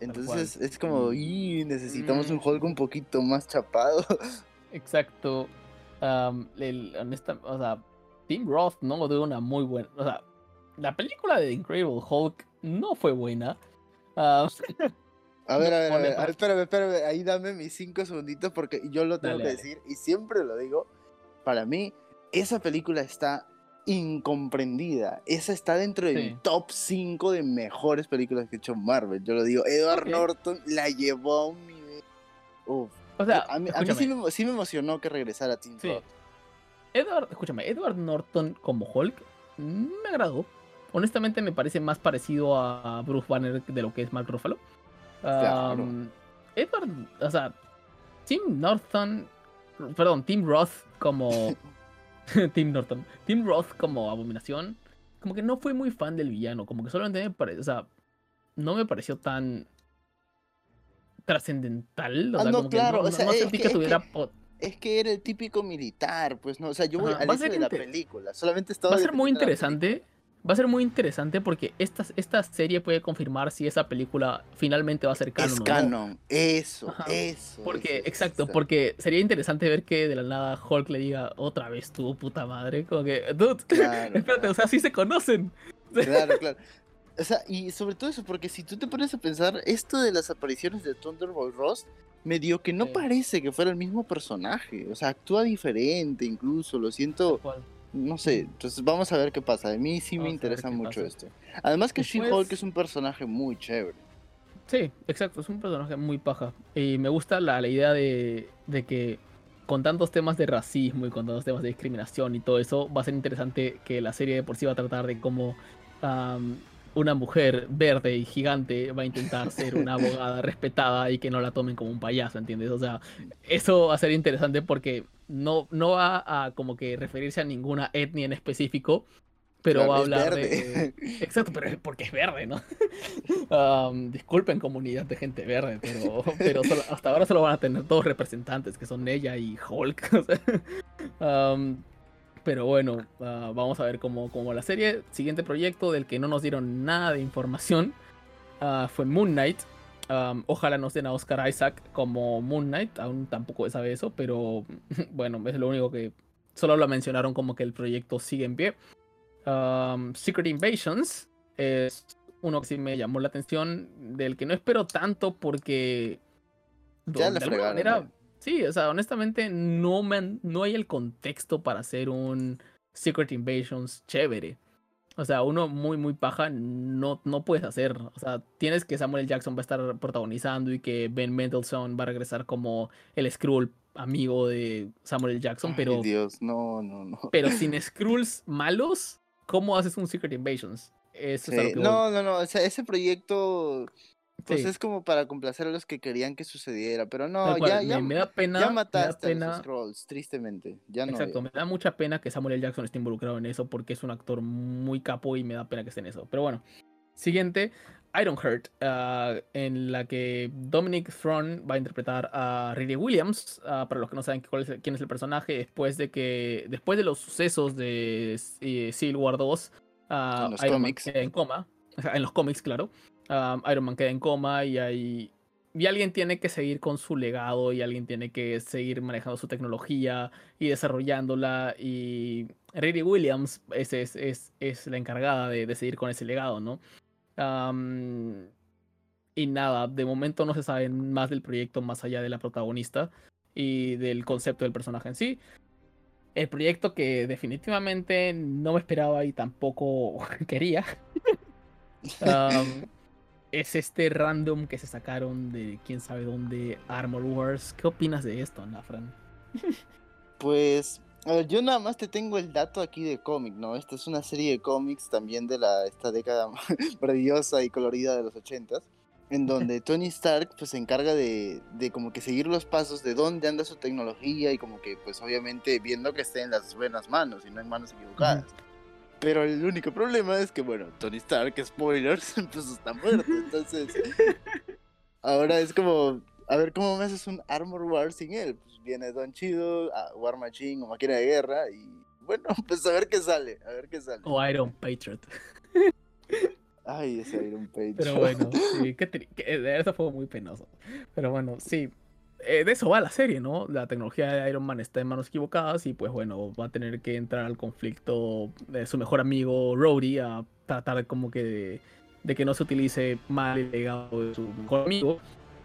Entonces es como. "Y, necesitamos un Mm. Hulk un poquito más chapado. Exacto. El, honesta- o sea, Tim Roth no dio una muy buena. O sea, la película de Incredible Hulk no fue buena. Ah, A ver, No a ver, a ver, a ver, espérame, espérame, ahí dame mis cinco segunditos porque yo lo tengo Dale, que dale. decir y siempre lo digo. Para mí, esa película está incomprendida. Esa está dentro de Sí. mi top 5 de mejores películas que ha hecho Marvel. Yo lo digo, Edward. Norton la llevó a un nivel. Uf. o sea, a mí, a mí sí, me, emo- sí me emocionó que regresara Tim Sí. Roth. Edward, escúchame, Edward Norton como Hulk mm, me agradó. Honestamente me parece más parecido a Bruce Banner de lo que es Mark Ruffalo. Claro. Edward, o sea, Tim Norton, perdón, Tim Roth como Tim Norton, Tim Roth como Abominación, como que no fue muy fan del villano, como que solamente me pareció, o sea, no me pareció tan trascendental, o Ah, no, como claro, que no, o sea, no es sentí que- que, es tuviera que- po- Es que era el típico militar, pues no, o sea, yo voy Ajá, al ser de la película, solamente estaba Va a ser muy interesante. Va a ser muy interesante porque esta, esta serie puede confirmar si esa película finalmente va a ser canon Es no. canon, eso, Ajá, eso. Porque, eso, exacto, eso. porque sería interesante ver que de la nada Hulk le diga otra vez tú, puta madre. Como que, dude, Claro, espérate, claro. o sea, sí se conocen. Claro, claro. O sea, y sobre todo eso, porque si tú te pones a pensar, esto de las apariciones de Thunderbolt Ross, medio que no Sí. parece que fuera el mismo personaje. O sea, actúa diferente incluso, lo siento, no sé. Entonces vamos a ver qué pasa. A mí sí me Vamos interesa mucho pasa. esto. Además que Después- She-Hulk es un personaje muy chévere. Sí, exacto, es un personaje muy paja. Y me gusta la, la idea de, de que con tantos temas de racismo y con tantos temas de discriminación y todo eso, va a ser interesante que la serie de por sí va a tratar de cómo una mujer verde y gigante va a intentar ser una abogada respetada y que no la tomen como un payaso, ¿entiendes? O sea, eso va a ser interesante porque no, no va a como que referirse a ninguna etnia en específico, pero Claro, va a hablar de... Exacto, pero es porque es verde, ¿no? Disculpen comunidad de gente verde, pero, pero solo- hasta ahora solo van a tener dos representantes, que son ella y Hulk. o sea, am, pero bueno, ah, vamos a ver cómo, cómo la serie. Siguiente proyecto del que no nos dieron nada de información ah, fue Moon Knight. Am, ojalá nos den a Oscar Isaac como Moon Knight, aún tampoco se sabe eso, pero bueno, es lo único que solo lo mencionaron como que el proyecto sigue en pie. Um, Secret Invasions es uno que sí me llamó la atención, del que no espero tanto porque Ya de alguna fregaron. manera, ¿eh? sí, o sea, honestamente no me han- no hay el contexto para hacer un Secret Invasions chévere. O sea, uno muy, muy paja no, no puedes hacer. O sea, tienes que Samuel L. Jackson va a estar protagonizando y que Ben Mendelsohn va a regresar como el Skrull amigo de Samuel L. Jackson, Ay, pero Dios, no, no, no. pero sin Skrulls malos, ¿cómo haces un Secret Invasions? Eso es a lo Sí, que No, no, no, o sea, ese proyecto pues Sí. es como para complacer a los que querían que sucediera, pero no, cual, ya, me, ya, me da pena, ya me da mataste a pena- los Scrolls, tristemente, ya no. exacto, me da mucha pena que Samuel L. Jackson esté involucrado en eso porque es un actor muy capo y me da pena que esté en eso. Pero bueno, siguiente, Ironheart, ah, en la que Dominic Thrawn va a interpretar a Riri Williams. ah, para los que no saben cuál es el- quién es el personaje, después de que después de los sucesos de eh, Civil War 2, ah, En los Iron Man cómics. queda en coma. O sea, en los cómics, claro. Iron Man queda en coma y hay y alguien tiene que seguir con su legado y alguien tiene que seguir manejando su tecnología y desarrollándola y Riri Williams es, es, es, es la encargada de, de seguir con ese legado, ¿no? Y nada, de momento no se sabe más del proyecto más allá de la protagonista y del concepto del personaje en sí. El proyecto que definitivamente no me esperaba y tampoco quería. es este random que se sacaron de quién sabe dónde, Armor Wars. ¿Qué opinas de esto, Nafran? Pues, a ver, yo nada más te tengo el dato aquí de cómic, ¿no? Esta es una serie de cómics también de la, esta década maravillosa y colorida de los ochentas, en donde Tony Stark pues se encarga de, de como que seguir los pasos de dónde anda su tecnología y como que pues obviamente viendo que esté en las buenas manos y no en manos equivocadas. Pero el único problema es que, bueno, Tony Stark, spoilers, pues está muerto. Entonces, ahora es como, a ver cómo me haces un Armor War sin él. Pues viene Don Chido, a War Machine o Máquina de Guerra y, bueno, pues a ver qué sale, a ver qué sale. O Iron Patriot. Ay, ese Iron Page. Pero bueno, sí, qué de eso fue muy penoso. Pero bueno, sí. Eh, de eso va la serie, ¿no? La tecnología de Iron Man está en manos equivocadas y pues bueno, va a tener que entrar al conflicto de su mejor amigo Rhodey a tratar como que de, de que no se utilice mal el legado de su mejor amigo.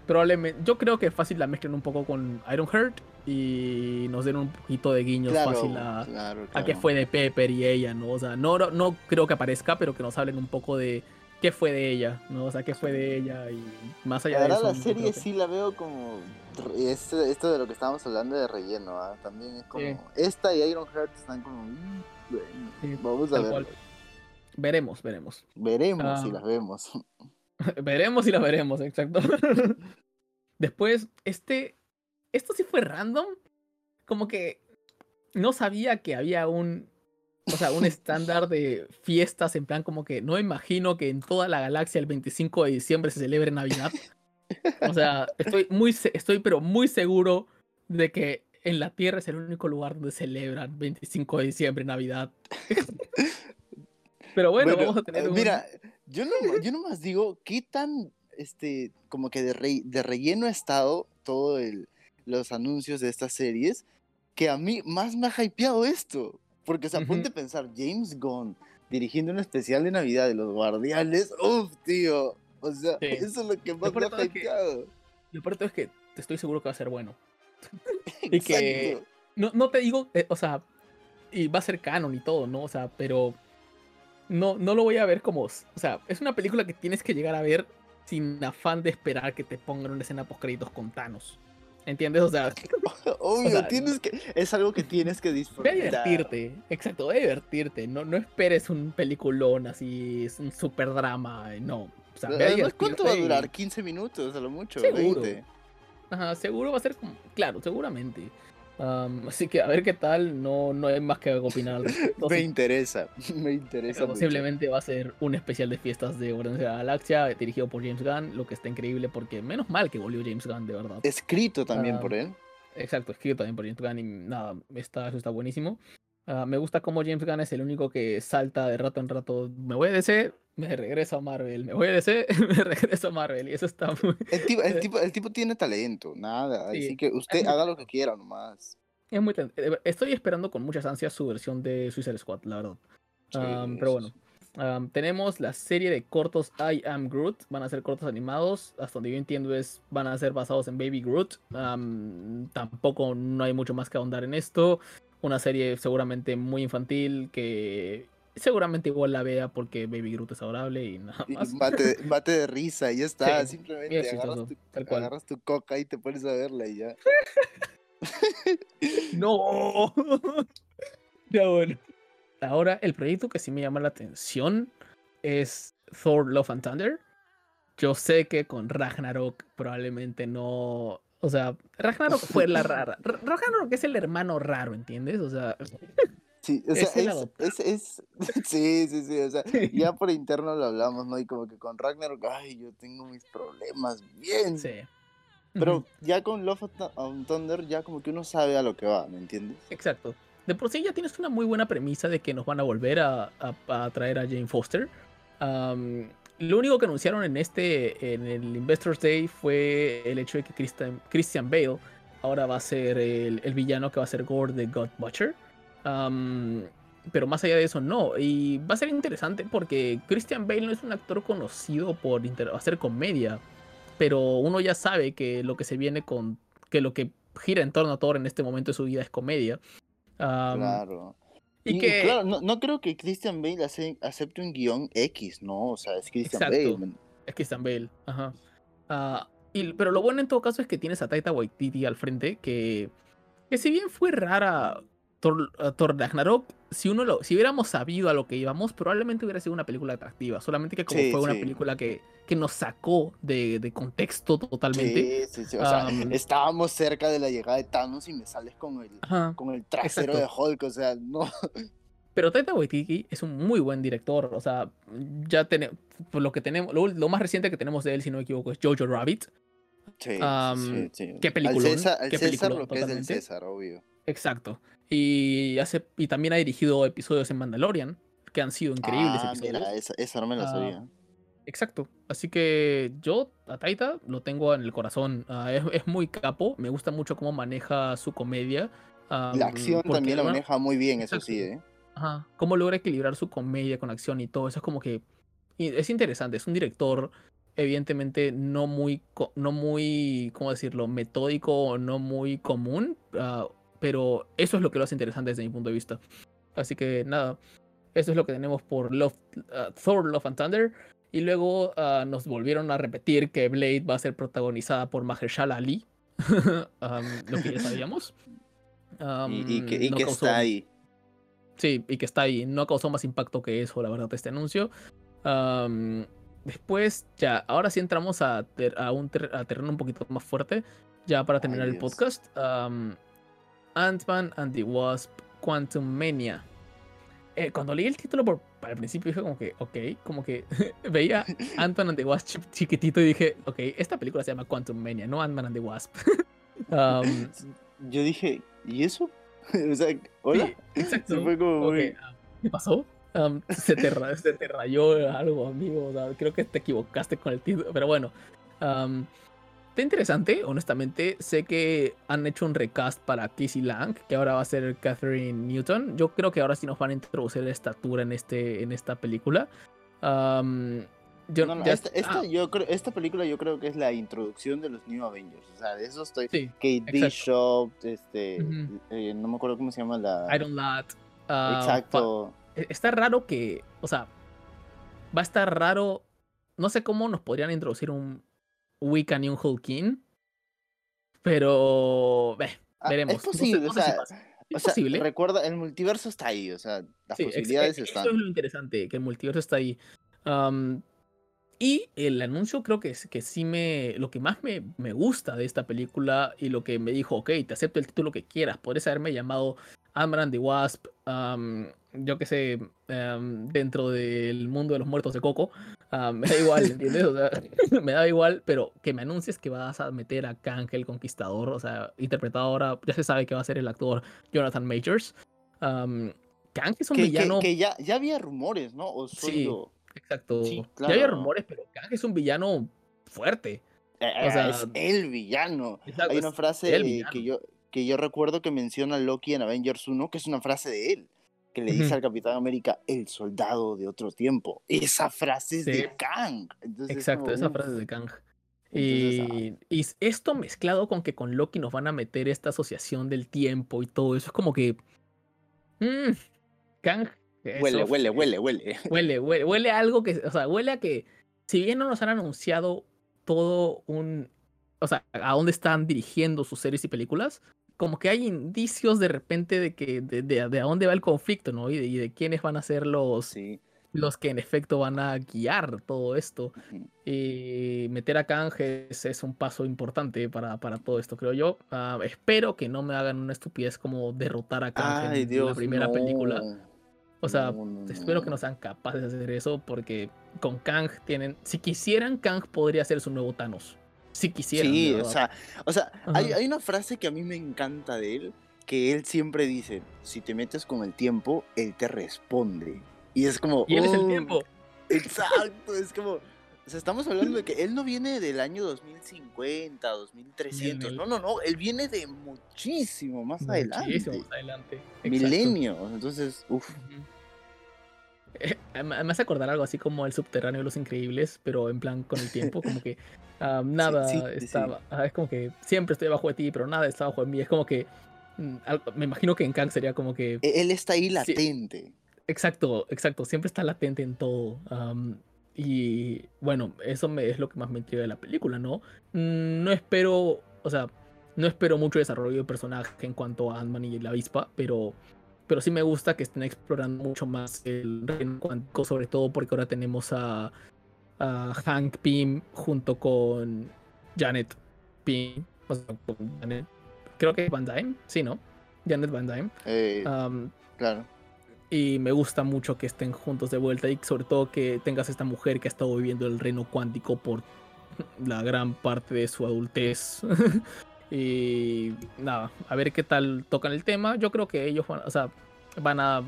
Probablemente, yo creo que fácil la mezclen un poco con Ironheart y nos den un poquito de guiños claro, fácil a, claro, a claro. fue de Pepper y ella, ¿no? O sea, no, no creo que aparezca, pero que nos hablen un poco de qué fue de ella, ¿no? O sea, qué fue de ella y más allá La de eso. la serie que- sí la veo como. re- Esto, esto de lo que estábamos hablando de relleno, ¿ah? También es como. Sí. Esta y Iron Heart están como. mm, bueno, Sí, vamos a ver. cual. Veremos, veremos. Veremos si Ah. las vemos. veremos y la veremos, exacto. Después, este, esto sí fue random, como que no sabía que había un, o sea, un estándar de fiestas en plan como que no imagino que en toda la galaxia el 25 de diciembre se celebre Navidad. O sea, estoy muy, estoy pero muy seguro de que en la Tierra es el único lugar donde celebran 25 de diciembre Navidad. pero bueno, vamos a tener eh, Mira, yo, no, yo nomás digo, ¿qué tan, este, como que de, de relleno ha estado todo el, los anuncios de estas series? Que a mí más me ha hypeado esto. Porque, se apunte a pensar, James Gunn dirigiendo un especial de Navidad de los Guardianes, uff, tío. O sea, eso es lo que más me ha hypeado. Lo peor es que te estoy seguro que va a ser bueno. y que no, no te digo, eh, o sea, y va a ser canon y todo, ¿no? O sea, pero no, no lo voy a ver como, o sea, es una película que tienes que llegar a ver sin afán de esperar que te pongan una escena post créditos con Thanos. ¿Entiendes? O sea, obvio, tienes que, es algo que tienes que disfrutar. A divertirte, exacto, a divertirte. No, no esperes un peliculón así, es un super drama, no. O sea, ve a ¿Cuánto va a durar? 15 minutos a lo mucho, seguro. Ajá, seguro va a ser como, claro, seguramente así que a ver qué tal, no, no hay más que opinar me interesa, me interesa. Posiblemente va a ser un especial de fiestas de Guardianes de la Galaxia dirigido por James Gunn, lo que está increíble porque menos mal que volvió James Gunn, de verdad. Escrito también por él. Exacto, escrito también por James Gunn y nada, está, eso está buenísimo. Ah, me gusta como James Gunn es el único que salta de rato en rato. Me voy a DC, me regreso a Marvel. Me voy a DC, me regreso a Marvel. Y eso está muy. El tipo, el tipo, el tipo tiene talento, nada. así que usted haga lo que quiera nomás. Es muy eh, Estoy esperando con muchas ansias su versión de Suicide Squad, la verdad. pero bueno. tenemos la serie de cortos I Am Groot. Van a ser cortos animados. Hasta donde yo entiendo es van a ser basados en Baby Groot. tampoco no hay mucho más que ahondar en esto una serie seguramente muy infantil que seguramente igual la vea porque Baby Groot es adorable y nada más. Bate, de risa y ya está. Simplemente agarras tu, coca y te pones a verla y ya. no. ya bueno. Ahora, el proyecto que sí me llama la atención es Thor Love and Thunder. Yo sé que con Ragnarok probablemente no o sea, Ragnarok fue la rara. Ragnarok es el hermano raro, ¿entiendes? O sea. Sí, o sea, es, es, sí, sí, sí, o sea, ya por interno lo hablamos, ¿no? Y como que con Ragnarok, ay, yo tengo mis problemas, bien. Sí. Pero ya con Love of Thunder, ya como que uno sabe a lo que va, ¿me entiendes? Exacto. De por sí ya tienes una muy buena premisa de que nos van a volver a, a, traer a Jane Foster. Lo único que anunciaron en este, en el Investors Day, fue el hecho de que Christian, Christian Bale ahora va a ser el, villano que va a ser Gore the God Butcher. Pero más allá de eso, no. Y va a ser interesante porque Christian Bale no es un actor conocido por hacer comedia. Pero uno ya sabe que lo que se viene con. que lo que gira en torno a Thor en este momento de su vida es comedia. claro. Y, que... claro, no, no, creo que Christian Bale acepte un guion X, ¿no? O sea, es Christian Bale. Es Christian Bale, ajá. Ah, y, pero lo bueno en todo caso es que tienes a Taita Waititi al frente, que, que si bien fue rara Thor, Thor Ragnarok, si uno lo, si hubiéramos sabido a lo que íbamos, probablemente hubiera sido una película atractiva. Solamente que como fue una película que, que nos sacó de, de contexto totalmente. Sí, sí, sí. O sea, estábamos cerca de la llegada de Thanos y me sales con el, con el trasero de Hulk. O sea, no. Pero Taika Waititi es un muy buen director. O sea, ya tenemos. Lo que tenemos. Lo, más reciente que tenemos de él, si no me equivoco, es Jojo Rabbit. Sí, sí, Qué película. Al César, lo que es el César, obvio. Exacto. Y, hace, y también ha dirigido episodios en Mandalorian, que han sido increíbles ah, Mira, esa, no me la ah, sabía. exacto. Así que yo, a Taita, lo tengo en el corazón. Ah, es, muy capo. Me gusta mucho cómo maneja su comedia. la acción también la maneja muy bien, eso sí, ¿eh? Ajá. Cómo logra equilibrar su comedia con acción y todo. Eso es como que. Es interesante. Es un director evidentemente no muy, no muy, ¿cómo decirlo?, metódico o no muy común pero eso es lo que lo hace interesante desde mi punto de vista. Así que nada, eso es lo que tenemos por Love, uh, Thor, Love and Thunder. Y luego uh, nos volvieron a repetir que Blade va a ser protagonizada por Mahershala Ali, um, lo que ya sabíamos. y, que, um, está ahí. Sí, y que está ahí. No causó más impacto que eso, la verdad, este anuncio. Um, después, ya, ahora sí entramos a, a un terreno un poquito más fuerte, ya para terminar el podcast. Ant-Man and the Wasp Quantum Mania. Eh, cuando leí el título por, para el principio dije como que, ok, como que veía Ant-Man and the Wasp chiquitito y dije, ok, esta película se llama Quantum Mania, no Ant-Man and the Wasp. Yo dije, ¿y eso? o sea, hola. exacto. ¿Qué pasó? Se, te, se, te, rayó algo, amigo. creo que te equivocaste con el título. Pero bueno. está interesante, honestamente. Sé que han hecho un recast para Casey Lang, que ahora va a ser Catherine Newton. Yo creo que ahora sí nos van a introducir la estatura en, este, en esta película. yo, esta, esta, ah. yo creo, esta película yo creo que es la introducción de los New Avengers. O sea, de eso estoy. Kate Bishop, este, eh, no me acuerdo cómo se llama la. Iron Lad. Ah, exacto. E, está raro que, o sea, va a estar raro. No sé cómo nos podrían introducir un Wiccan y un Hulkin, pero ah, veremos. Es posible, o sea, es posible. recuerda, el multiverso está ahí, o sea, las posibilidades están. Eso es lo interesante, que el multiverso está ahí. y el anuncio creo que, es, que sí me... Lo que más me, me, gusta de esta película y lo que me dijo, ok, te acepto el título que quieras, podrías haberme llamado Amran the Wasp, yo que sé, dentro del mundo de los muertos de Coco, me da igual, ¿entiendes? O sea, me da igual, pero que me anuncies que vas a meter a Kang el Conquistador, o sea, interpretado ahora, ya se sabe que va a ser el actor Jonathan Majors. Kang es un villano. Que, ya, ya había rumores, ¿no? O sí, exacto. Ya había rumores, pero Kang es un villano fuerte. Eh, o sea, es el villano. Hay una frase que yo, que yo recuerdo que menciona Loki en Avengers 1, que es una frase de él, que le dice al Capitán América, el soldado de otro tiempo. Esa frase es de Kang. Exacto, esa frase es de Kang. Y, y, esto mezclado con que con Loki nos van a meter esta asociación del tiempo y todo eso, es como que... Mmm, Kang... Huele, huele, huele, huele. Huele, huele, huele a algo que, o sea, huele a que, si bien no nos han anunciado todo un, o sea, a dónde están dirigiendo sus series y películas, como que hay indicios de repente de que de, de, a dónde va el conflicto, ¿no? Y de, y de quiénes van a ser los, los que en efecto van a guiar todo esto. Y meter a Kang es, un paso importante para, para, todo esto, creo yo. Ah, espero que no me hagan una estupidez como derrotar a Kang en la primera película. O sea, espero que no sean capaces de hacer eso porque con Kang tienen... Si quisieran, Kang podría ser su nuevo Thanos si quisiera. Sí, o sea, o sea hay, hay, una frase que a mí me encanta de él, que él siempre dice, si te metes con el tiempo, él te responde. Y es como... Y él es el oh, tiempo. Exacto, es como... O sea, estamos hablando de que él no viene del año 2050, 2300. No, no, no. Él viene de muchísimo más adelante. Muchísimo más adelante. Milenios. Entonces, uff. me hace acordar algo así como el subterráneo de los increíbles, pero en plan con el tiempo, como que nada estaba. es como que siempre estoy bajo de ti, pero nada está bajo de mí. Es como que. Mm, me imagino que en Kang sería como que. E-, él está ahí latente. exacto, exacto. Siempre está latente en todo. y bueno, eso me, es lo que más me quiere de la película, ¿no? Mm, no espero. O sea, no espero mucho desarrollo de personaje en cuanto a Ant-Man y la avispa, pero pero sí me gusta que estén explorando mucho más el reino cuántico, sobre todo porque ahora tenemos a, Hank Pym junto con Janet Pym. creo que Van Dyne, sí, ¿no? Janet Van Dyne. Eh, claro. Y me gusta mucho que estén juntos de vuelta y sobre todo que tengas esta mujer que ha estado viviendo el reino cuántico por la gran parte de su adultez. Y nada, a ver qué tal tocan el tema. Yo creo que ellos van, o sea, van a.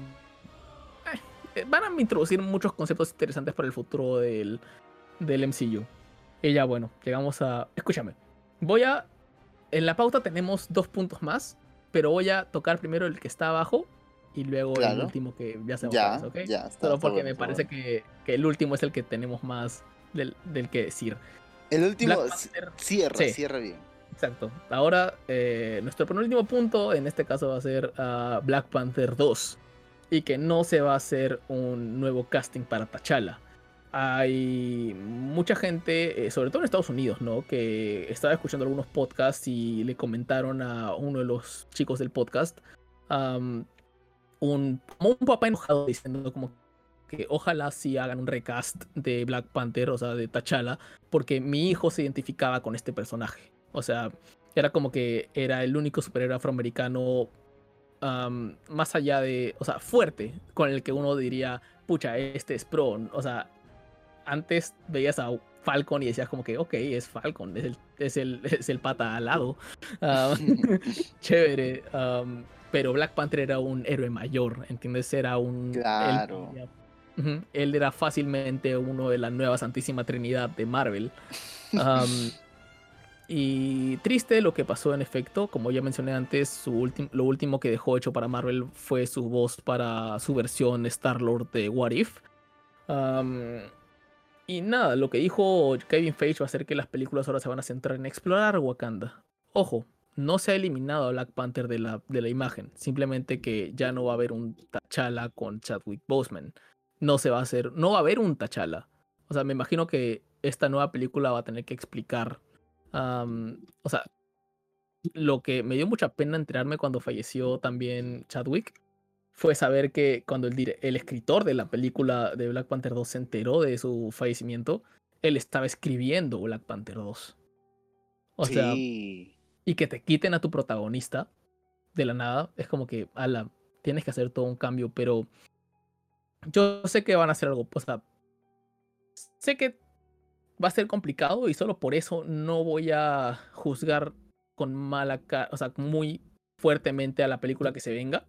Eh, van a introducir muchos conceptos interesantes para el futuro del, del MCU. Y ya, bueno, llegamos a. Escúchame. Voy a. En la pauta tenemos dos puntos más, pero voy a tocar primero el que está abajo y luego el último que ya se va ¿ok? Ya, Solo porque me parece que, que, el último es el que tenemos más del, del que decir. El último cierra, cierra bien. Exacto. Ahora, eh, nuestro penúltimo punto en este caso va a ser uh, Black Panther 2. Y que no se va a hacer un nuevo casting para T'Challa. Hay mucha gente, eh, sobre todo en Estados Unidos, ¿no? Que estaba escuchando algunos podcasts y le comentaron a uno de los chicos del podcast. un, como un papá enojado diciendo como que ojalá sí hagan un recast de Black Panther, o sea, de T'Challa, porque mi hijo se identificaba con este personaje. O sea, era como que era el único superhéroe afroamericano más allá de, o sea, fuerte, con el que uno diría, pucha, este es pro. O sea, antes veías a Falcon y decías como que, ok, es Falcon, es el, es el, es el pata al lado. chévere. pero Black Panther era un héroe mayor, ¿entiendes? Era un... Claro. Él, era fácilmente uno de la nueva Santísima Trinidad de Marvel. Y triste lo que pasó en efecto, como ya mencioné antes, lo último que dejó hecho para Marvel fue su voz para su versión Star-Lord de What If. y nada, lo que dijo Kevin Feige va a ser que las películas ahora se van a centrar en explorar Wakanda. Ojo, no se ha eliminado a Black Panther de la, de la imagen, simplemente que ya no va a haber un T'Challa con Chadwick Boseman. No se va a hacer, no va a haber un T'Challa. O sea, me imagino que esta nueva película va a tener que explicar o sea, lo que me dio mucha pena enterarme cuando falleció también Chadwick fue saber que cuando el, el escritor de la película de Black Panther 2 se enteró de su fallecimiento, él estaba escribiendo Black Panther 2. O sea, y que te quiten a tu protagonista de la nada, es como que, ala, tienes que hacer todo un cambio, pero yo sé que van a hacer algo, o sea, sé que va a ser complicado y solo por eso no voy a juzgar con mala cara, o sea, muy fuertemente a la película que se venga.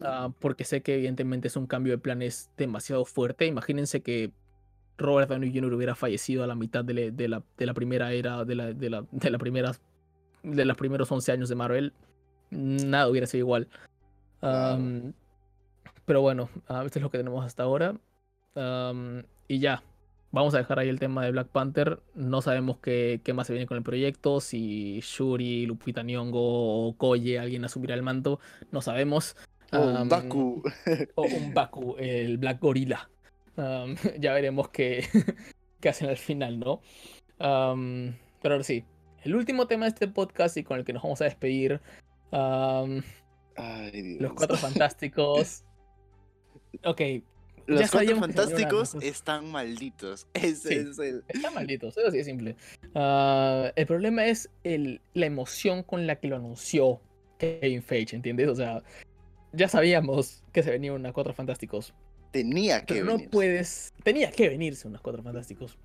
Ah, porque sé que evidentemente es un cambio de planes demasiado fuerte. Imagínense que Robert Downey Jr. hubiera fallecido a la mitad de, la, de la, primera era, de, la, de, la, de, la primera, de los primeros 11 años de Marvel. Nada hubiera sido igual. pero bueno, uh, esto es lo que tenemos hasta ahora. y ya, vamos a dejar ahí el tema de Black Panther. No sabemos qué, qué más se viene con el proyecto. Si Shuri, Lupita Nyong'o o Koye, alguien asumirá el manto. No sabemos. O un Baku. o un Baku, el Black Gorilla. ya veremos qué, qué, hacen al final, ¿no? pero ahora sí. El último tema de este podcast y con el que nos vamos a despedir. los cuatro fantásticos. Ok, los cuatro fantásticos están malditos. Ese es el. Están malditos, eso sí es simple. Ah, el problema es el, la emoción con la que lo anunció Kevin Feige, ¿entiendes? O sea, ya sabíamos que se venían unos cuatro fantásticos. Tenía que pero no puedes. Tenía que venirse unos cuatro fantásticos.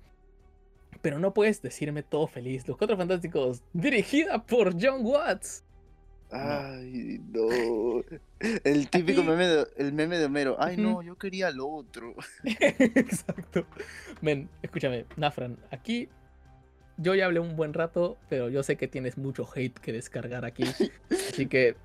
Pero no puedes decirme todo feliz. Los cuatro fantásticos, dirigida por John Watts. Ay, no. El típico meme de, el meme de Homero. Ay, no, yo quería lo otro. Exacto. Men, escúchame, Nafran, aquí yo ya hablé un buen rato, pero yo sé que tienes mucho hate que descargar aquí. Así que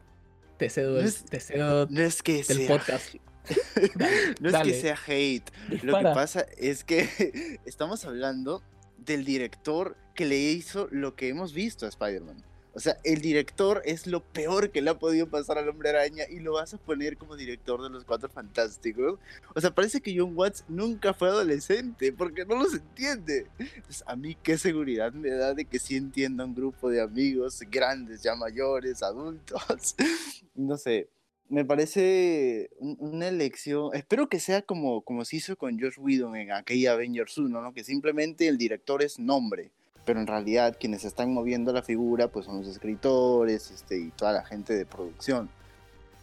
te cedo, el, te cedo no es que el podcast. no es que sea hate. Lo que pasa es que estamos hablando del director que le hizo lo que hemos visto a Spider-Man. O sea, el director es lo peor que le ha podido pasar al hombre araña y lo vas a poner como director de los Cuatro Fantásticos. O sea, parece que John Watts nunca fue adolescente porque no los entiende. Entonces, a mí qué seguridad me da de que sí entienda un grupo de amigos grandes, ya mayores, adultos. no sé, me parece una elección. Espero que sea como, como se hizo con Josh Whedon en aquella Avengers 1, ¿no? Que simplemente el director es nombre pero en realidad quienes están moviendo la figura pues son los escritores este, y toda la gente de producción.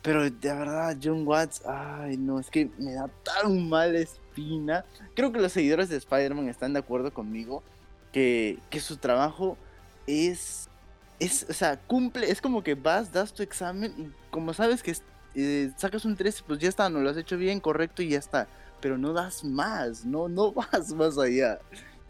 Pero de verdad, John Watts, ay no, es que me da tan mala espina. Creo que los seguidores de Spider-Man están de acuerdo conmigo que, que su trabajo es, es, o sea, cumple, es como que vas, das tu examen y como sabes que eh, sacas un 13, pues ya está, no lo has hecho bien, correcto y ya está. Pero no das más, no, no vas más allá.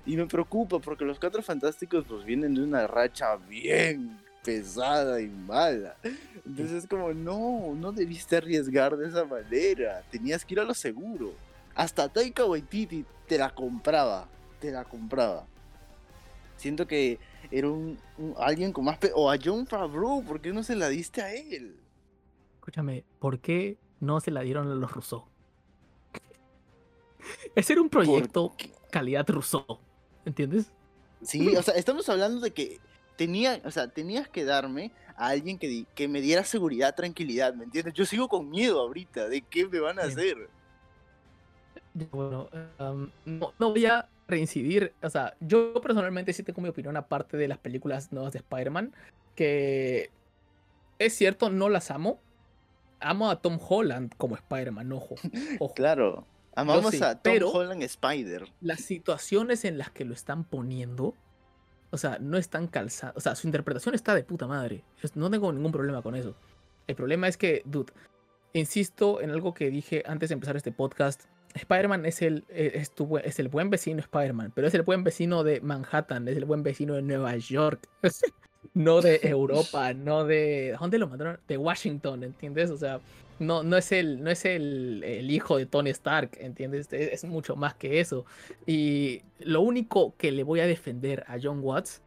Y me preocupa porque los Cuatro Fantásticos pues vienen de una racha bien pesada y mala. Entonces es como, no, no debiste arriesgar de esa manera. Tenías que ir a lo seguro. Hasta Taika Waititi te la compraba. Te la compraba. Siento que era un, alguien con más... o a John Favreau, ¿por qué no se la diste a él? Escúchame, ¿por qué no se la dieron a los Rousseau? Ese era un proyecto calidad Rousseau. ¿Entiendes? Sí, o sea, estamos hablando de que tenía, o sea, tenías que darme a alguien que, que me diera seguridad, tranquilidad, ¿me entiendes? Yo sigo con miedo ahorita de qué me van a hacer. Bueno, um, no, no voy a reincidir. O sea, yo personalmente sí tengo mi opinión aparte de las películas nuevas de Spider-Man. Que es cierto, no las amo. Amo a Tom Holland como Spider-Man, ojo. ojo. Claro. Amamos sí, a Tom pero- Holland Spider. Las situaciones en las que lo están poniendo, o sea, no están calzadas. O sea, su interpretación está de puta madre. Yo no tengo ningún problema con eso. El problema es que, dude, insisto en algo que dije antes de empezar este podcast. Spider-Man es el, eh, es, tu es el buen vecino Spider-Man, pero es el buen vecino de Manhattan, es el buen vecino de Nueva York, no de Europa, no de... ¿Dónde lo mandaron? De Washington, ¿entiendes? O sea, no, no es, el, no es el, el hijo de Tony Stark, ¿entiendes? Es, es mucho más que eso. Y lo único que le voy a defender a John Watts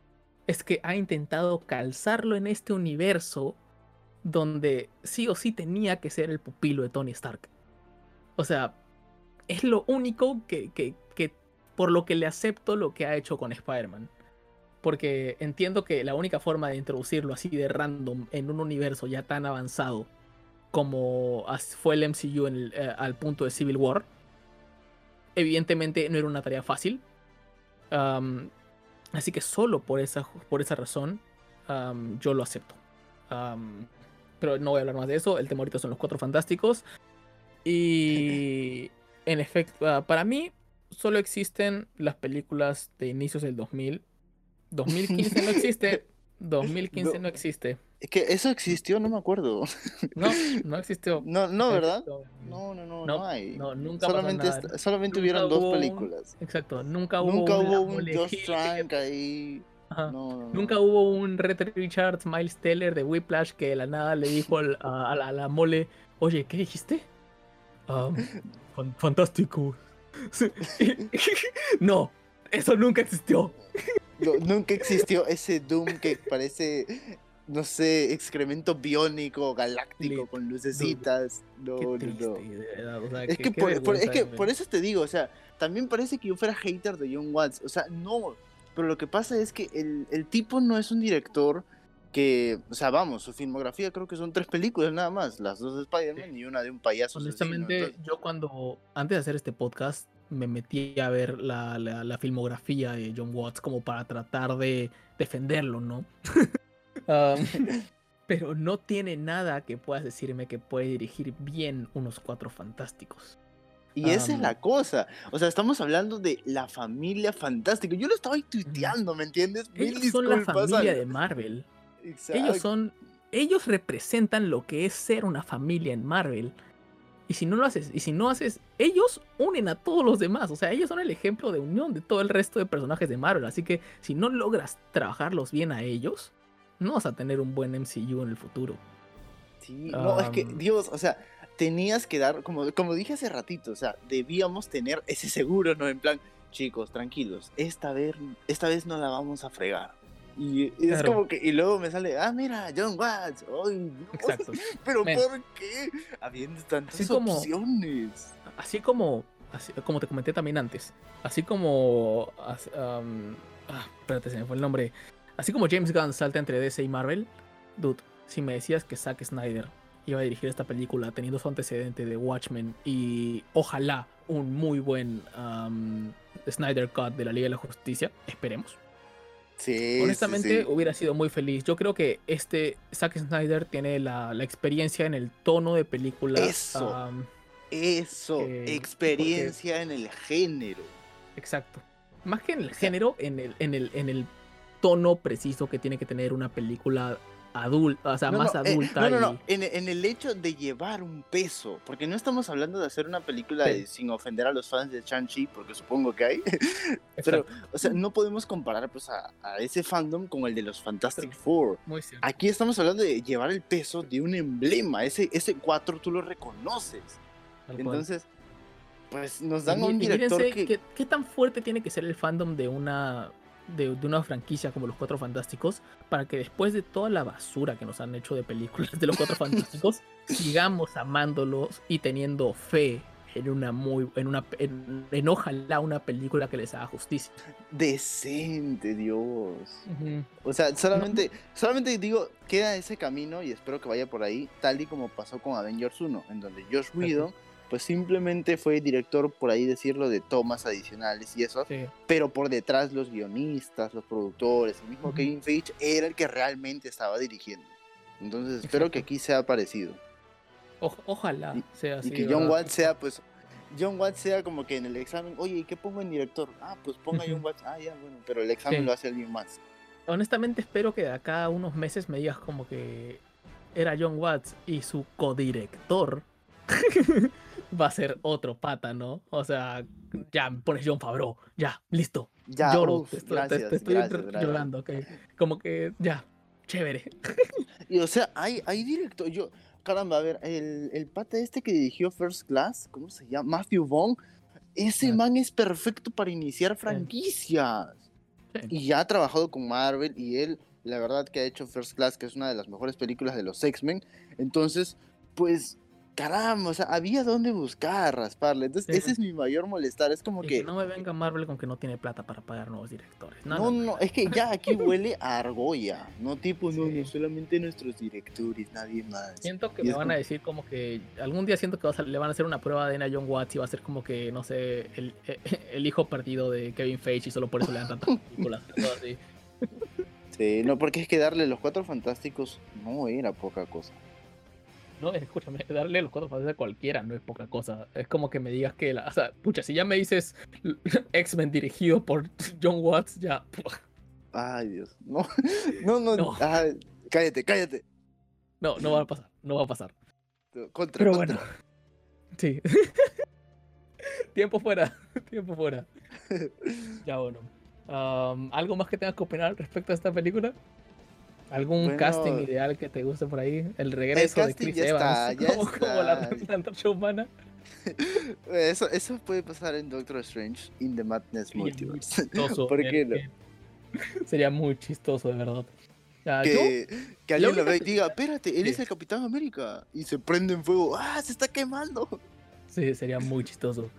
es que ha intentado calzarlo en este universo donde sí o sí tenía que ser el pupilo de Tony Stark. O sea, es lo único que, que, que por lo que le acepto lo que ha hecho con Spider-Man. Porque entiendo que la única forma de introducirlo así de random en un universo ya tan avanzado como fue el MCU en el, eh, al punto de Civil War, evidentemente no era una tarea fácil. Am, así que solo por esa, por esa razón am, yo lo acepto. Am, pero no voy a hablar más de eso. El tema ahorita son los cuatro fantásticos. Y en efecto, ah, para mí solo existen las películas de inicios del 2000. 2015 no existe. 2015 No. no existe. Es que eso existió, no me acuerdo. No, no existió. No, no, ¿verdad? No, no, no, No, no hay. no, nunca pasó solamente, nada. solamente Nunca hubieron dos películas. Exacto, nunca hubo Nunca un, hubo un Josh Trank ahí. ajá. No. Nunca hubo un Red Richards, Miles Teller de Whiplash que de la nada le dijo al- a, a la, a la mole, oye, ¿qué dijiste? "Ah, fan- fantástico. No, eso nunca existió. No, nunca existió ese Doom que parece, no sé, excremento biónico, galáctico, con lucecitas. No, no, no. o sea, Es que, por, por- es que por eso te digo, o sea, también parece que yo fuera hater de John Watts. O sea, no. Pero lo que pasa es que el, el tipo no es un director que, o sea, vamos, su filmografía creo que son tres películas nada más, las dos de Spider-Man y una de un payaso. asesino, Honestamente, entonces- yo cuando, antes de hacer este podcast, me metí a ver la, la- la filmografía de John Watts como para tratar de defenderlo, ¿no? Um, pero no tiene nada que puedas decirme que puede dirigir bien unos cuatro fantásticos. Y esa es Am. la cosa. O sea, estamos hablando de la familia fantástica. Yo lo estaba tuiteando, ¿me entiendes? Mil Ellos son la familia de Marvel. Exacto. Ellos son. Ellos representan lo que es ser una familia en Marvel. Y si no lo haces, y si no haces, ellos unen a todos los demás. O sea, ellos son el ejemplo de unión de todo el resto de personajes de Marvel. Así que si no logras trabajarlos bien a ellos, no vas a tener un buen MCU en el futuro. Sí, no, es que. Dios, o sea, tenías que dar, como, como dije hace ratito, o sea, debíamos tener ese seguro, ¿no? En plan, chicos, tranquilos, esta vez, esta vez no la vamos a fregar. Y es Claro. como que, y luego me sale, ah, mira, John Watts, ay, Exacto. pero. ¿por qué? Habiendo tantas Así como- opciones. Así como, así- como te comenté también antes, así como, ah, espérate, se me fue el nombre, así como James Gunn salta entre DC y Marvel, dude, si me decías que Zack Snyder iba a dirigir esta película teniendo su antecedente de Watchmen y ojalá un muy buen am, Snyder Cut de la Liga de la Justicia, esperemos. Sí, Honestamente, sí. hubiera sido muy feliz. Yo creo que este Zack Snyder tiene la, la experiencia en el tono de película. Eso. am, Eso, experiencia en el género. Exacto. Más que en el género, en el, en el, en el tono preciso que tiene que tener una película adulta, o sea, No, más no, eh, adulta. no, no, no, y- En, en el hecho de llevar un peso, porque no estamos hablando de hacer una película Sí. de- sin ofender a los fans de Shang-Chi, porque supongo que hay, pero, o sea, no podemos comparar pues, a, a ese fandom con el de los Fantastic Four. muy. Aquí estamos hablando de llevar el peso de un emblema, ese, ese cuatro tú lo reconoces. tal cual. Entonces, pues nos Y dan a un y director que... qué tan fuerte tiene que ser el fandom de una de, de una franquicia como los Cuatro Fantásticos para que después de toda la basura que nos han hecho de películas de los Cuatro Fantásticos sigamos amándolos y teniendo fe en una muy en una en, en ojalá una película que les haga justicia. Decente, Dios. O sea, solamente, solamente digo, queda ese camino y espero que vaya por ahí, tal y como pasó con Avengers 1, en donde Josh Whedon pues simplemente fue director, por ahí decirlo, de tomas adicionales y eso, pero por detrás los guionistas, los productores, el mismo Kevin Feige era el que realmente estaba dirigiendo. Entonces espero que aquí sea parecido. ojalá sea así. Y que John Watts sea, pues, John Watts sea como que en el examen, oye, ¿y qué pongo en director? Ah, pues ponga John Watts. Ah, ya, bueno, pero el examen lo hace alguien más. Honestamente espero que de acá a unos meses me digas como que era John Watts y su codirector va a ser otro pata, ¿no? O sea, ya pones John Favreau, ya, listo. Ya, Lloro, te estoy, llorando, ok. Como que ya, chévere. y o sea, hay, hay director, yo, caramba, a ver, el, el pata este que dirigió First Class, ¿cómo se llama? Matthew Vaughn, ese man es perfecto para iniciar franquicias. Y ya ha trabajado con Marvel y él, la verdad que ha hecho First Class, que es una de las mejores películas de los X-Men. Entonces, pues caramba, o sea, había dónde buscar, rasparle. Entonces, ese es mi mayor molestar. Es como que. No me venga Marvel con que no tiene plata para pagar nuevos directores. No, no, es que ya aquí huele a argolla. No tipo, no, no, solamente nuestros directores, nadie más. Siento que me van a decir como que. Algún día siento que le van a hacer una prueba de a John Watts y va a ser como que, no sé, el, el hijo perdido de Kevin Feige y solo por eso le dan tantas películas. así. Sí, no, porque es que darle los cuatro fantásticos no era poca cosa. No, escúchame, darle los cuatro fases a cualquiera no es poca cosa. Es como que me digas que, la, o sea, pucha, si ya me dices X-Men dirigido por John Watts, ya. Ay, Dios. No, no, no. cállate, cállate. No, no va a pasar, no va a pasar. Contra, Pero bueno. Sí. tiempo fuera, tiempo fuera. Ya bueno. ¿Algo más que tengas que opinar respecto a esta película? ¿Algún casting ideal que te guste por ahí? El regreso de Chris Evans como, la, antorcha humana. Eso, eso puede pasar en Doctor Strange in the Madness Multiverse. ¿Por qué no? Sería muy chistoso, de verdad. que, que alguien lo vea y diga, espérate, él es el Capitán América. Y se prende en fuego, ¡ah, se está quemando! Sí, sería muy chistoso.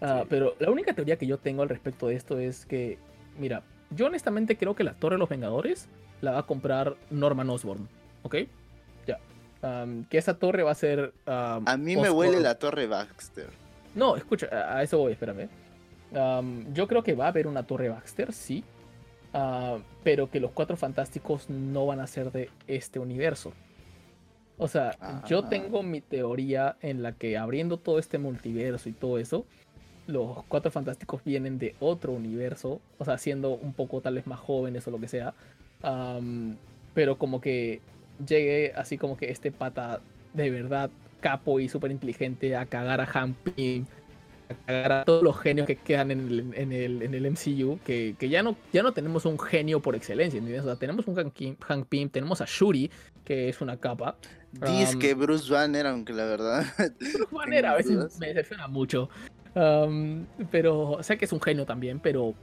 Ah, pero la única teoría que yo tengo al respecto de esto es que, mira, yo honestamente creo que la Torre de los Vengadores la va a comprar Norman Osborn, ¿ok? Ya. que esa torre va a ser... a mí me huele la torre Baxter. No, escucha, a eso voy, espérame. yo creo que va a haber una torre Baxter, sí. Ah, pero que los cuatro fantásticos no van a ser de este universo. O sea, yo ah. tengo mi teoría en la que abriendo todo este multiverso y todo eso, los cuatro fantásticos vienen de otro universo, o sea, siendo un poco tal vez más jóvenes o lo que sea, pero como que llegue así como que este pata de verdad capo y súper inteligente a cagar a Pym, a cagar a todos los genios que quedan en el, en el, en el MCU, que, que, ya, no, ya no tenemos un genio por excelencia, O sea, tenemos un Hank Pym, tenemos a Shuri, que es una capa. Dice que Bruce Banner, aunque la verdad... Bruce Banner a veces me decepciona mucho. pero sé que es un genio también, pero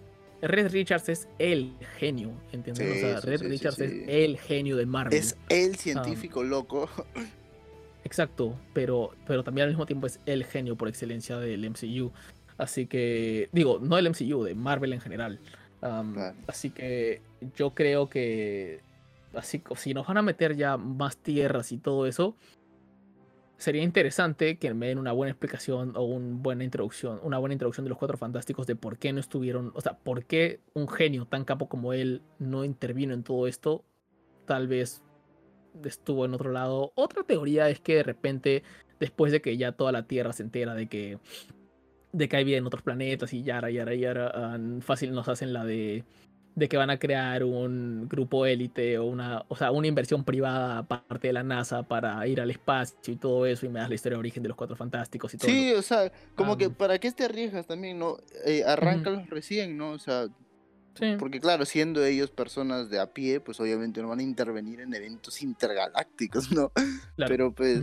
Red Richards es el genio, ¿entiendes? o sea, Red Richards es el genio de Marvel. Es el científico loco. Exacto, pero, pero también al mismo tiempo es el genio por excelencia del MCU. Así que, digo, no del MCU, de Marvel en general. Así que yo creo que, así si nos van a meter ya más tierras y todo eso, sería interesante que me den una buena explicación o una buena introducción, una buena introducción de los cuatro fantásticos de por qué no estuvieron, o sea, por qué un genio tan capo como él no intervino en todo esto. Tal vez estuvo en otro lado. Otra teoría es que de repente, después de que ya toda la Tierra se entera de que de que hay vida en otros planetas y yara, yara, yara, fácil nos hacen la de de que van a crear un grupo élite o una, o sea, una inversión privada aparte de la NASA para ir al espacio y todo eso y me das la historia de origen de los Cuatro Fantásticos y todo. Sí, o sea, como que para qué te arriesgas también, ¿no? Eh, arráncalos recién, ¿no? O sea, sí. porque claro, siendo ellos personas de a pie, pues obviamente no van a intervenir en eventos intergalácticos, ¿no? Pero pues,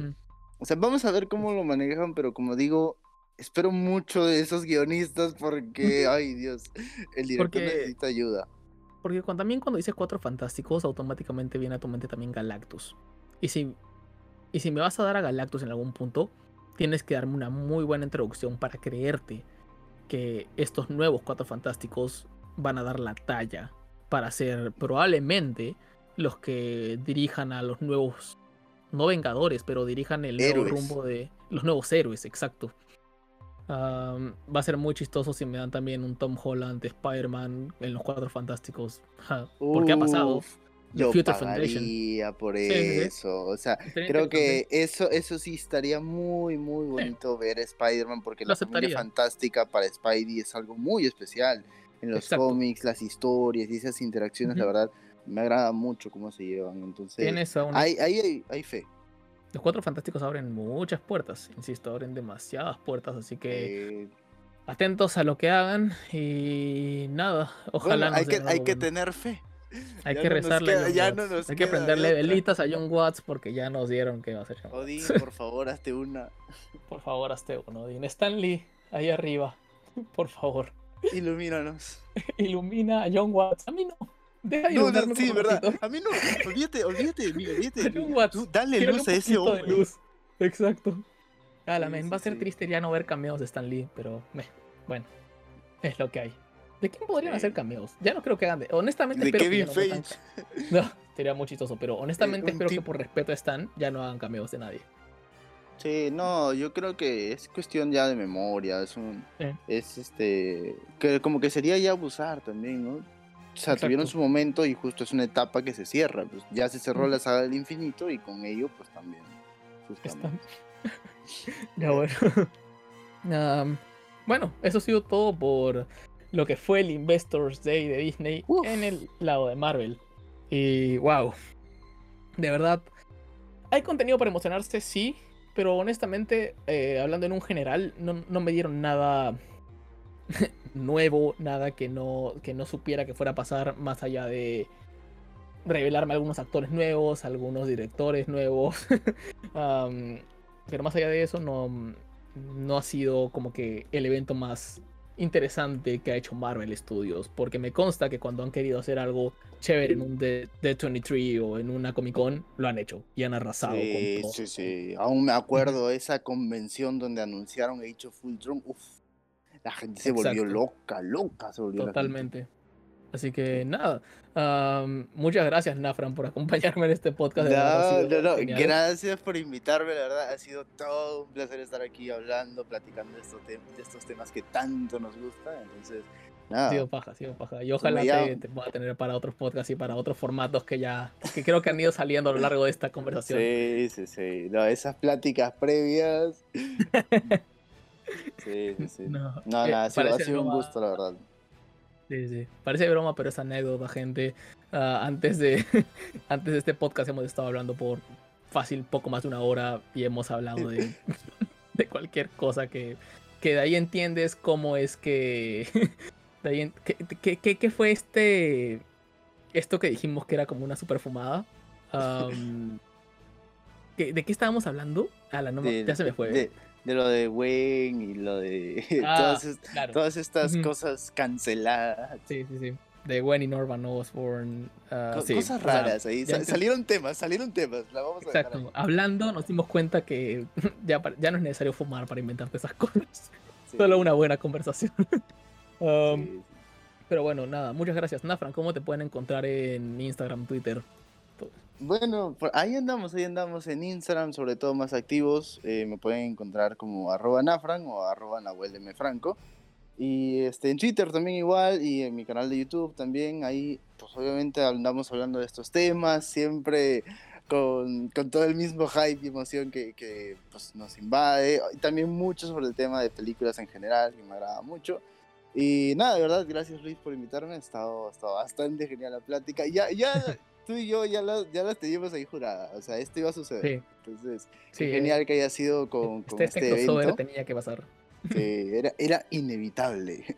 o sea, vamos a ver cómo lo manejan, pero como digo, espero mucho de esos guionistas porque, ay Dios, el director necesita ayuda. Porque cuando, también cuando dices cuatro fantásticos, automáticamente viene a tu mente también Galactus. Y si, y si me vas a dar a Galactus en algún punto, tienes que darme una muy buena introducción para creerte que estos nuevos cuatro fantásticos van a dar la talla para ser probablemente los que dirijan a los nuevos, no vengadores, pero dirijan el nuevo rumbo de los nuevos héroes, exacto. Um, va a ser muy chistoso si me dan también un Tom Holland de Spider-Man en los Cuatro Fantásticos. Ja, porque ha pasado. Yo Future Foundation. pagaría por Sí, sí, sí. eso. O sea, Estaría creo que eso, eso sí estaría muy, muy bonito ver a Spider-Man porque Lo la familia aceptaría. fantástica para Spidey es algo muy especial. En los Exacto. cómics, las historias y esas interacciones, la Ujú. verdad, me agrada mucho cómo se llevan. Entonces, ahí, ahí hay, hay fe. Los Cuatro Fantásticos abren muchas puertas. Insisto, abren demasiadas puertas. Así que Eh, atentos a lo que hagan. Y nada, ojalá bueno, hay que, hay que tener fe. Hay Ya que no rezarle queda- ya no Hay que prenderle velitas a John Watts porque ya nos dieron que va a ser John Odín, Watts. por favor, hazte una. Por favor, hazte uno, Odín. Stanley, ahí arriba. Por favor. Ilumínanos. Ilumina a John Watts. A mí no. Deja de No, no, sí, ¿verdad? ratito. A mí no. Olvídate, olvídate olvídate. Tú dale luz a ese hombre. luz. Exacto. A la Sí, men, sí, va a ser sí. triste ya no ver cameos de Stan Lee, pero meh, bueno, es lo que hay. ¿De quién podrían hacer cameos? Ya no creo que hagan de. Honestamente, De espero que ya no Feige. No, sería muy chistoso, pero honestamente un espero que por respeto a Stan ya no hagan cameos de nadie. Sí, no, yo creo que es cuestión ya de memoria, es un, es este, que como que sería ya abusar también, ¿no? O sea, Exacto. tuvieron su momento y justo es una etapa que se cierra, pues ya se cerró la saga del infinito y con ello pues también. ya bueno. Bueno, eso ha sido todo por lo que fue el Investors Day de Disney Uf. en el lado de Marvel. Y wow. De verdad. Hay contenido para emocionarse, sí. Pero honestamente, eh, hablando en un general, no, no me dieron nada nuevo, nada que no, que no supiera que fuera a pasar más allá de revelarme algunos actores nuevos, algunos directores nuevos. Am, pero más allá de eso, no, no ha sido como que el evento más interesante que ha hecho Marvel Studios. Porque me consta que cuando han querido hacer algo chévere en un D- D23 o en una Comic Con, lo han hecho y han arrasado Sí, con todo. sí, sí, aún me acuerdo de esa convención donde anunciaron Age of Ultron, uf, la gente se volvió Exacto. loca, loca se volvió. Totalmente. Así que nada. am, muchas gracias, Nafran, por acompañarme en este podcast. verdad, No, no, no, gracias por invitarme, la verdad, ha sido todo un placer estar aquí hablando, platicando de estos, tem- de estos temas que tanto nos gustan, entonces, Ha nada, sido paja, ha sido paja. Y ojalá me te, te pueda tener para otros podcasts y para otros formatos que ya, que creo que han ido saliendo a lo largo de esta conversación. sí, sí, sí, no, esas pláticas previas, sí, sí, sí, no, No, eh, nada, ha sido, ha parece sido un gusto, la verdad. Sí, sí. Parece broma, pero es anécdota, gente. Ah, antes, de, antes de este podcast hemos estado hablando por fácil poco más de una hora y hemos hablado de, de cualquier cosa que, que de ahí entiendes cómo es que... De ahí en- ¿qué, qué- qué- qué fue este... Esto que dijimos que era como una super fumada? Am, ¿qué- ¿De qué estábamos hablando? Ala, no me- De- ya se me fue. De, de lo de Wayne y lo de Ah, todas, claro. todas estas cosas canceladas. Sí, sí, sí. De Gwen y Norman Osborn. co- sí, cosas raras ahí. salieron temas, salieron temas. La vamos a dejar Exacto. Hablando, nos dimos cuenta que ya, ya no es necesario fumar para inventarte esas cosas. Sí, Solo una buena conversación. Um, sí. Pero bueno, nada, muchas gracias. Nafran, ¿cómo te pueden encontrar en Instagram, Twitter? Bueno, ahí andamos, ahí andamos en Instagram, sobre todo más activos. eh, me pueden encontrar como arroba nafran o arroba Nahuel de Mefranco. Y este, en Twitter también igual, y en mi canal de YouTube también. Ahí, pues obviamente andamos hablando de estos temas, siempre con, con todo el mismo hype y emoción que, que, pues, nos invade. Y también mucho sobre el tema de películas en general, que me agrada mucho. Y nada, de verdad, gracias Luis por invitarme. Ha estado, ha estado bastante genial la plática. Ya, ya tú y yo ya las, ya las teníamos ahí jurada. O sea, esto iba a suceder. Sí, Entonces, sí. genial que haya sido con, con este, este, evento. tenía que pasar. que era, era inevitable.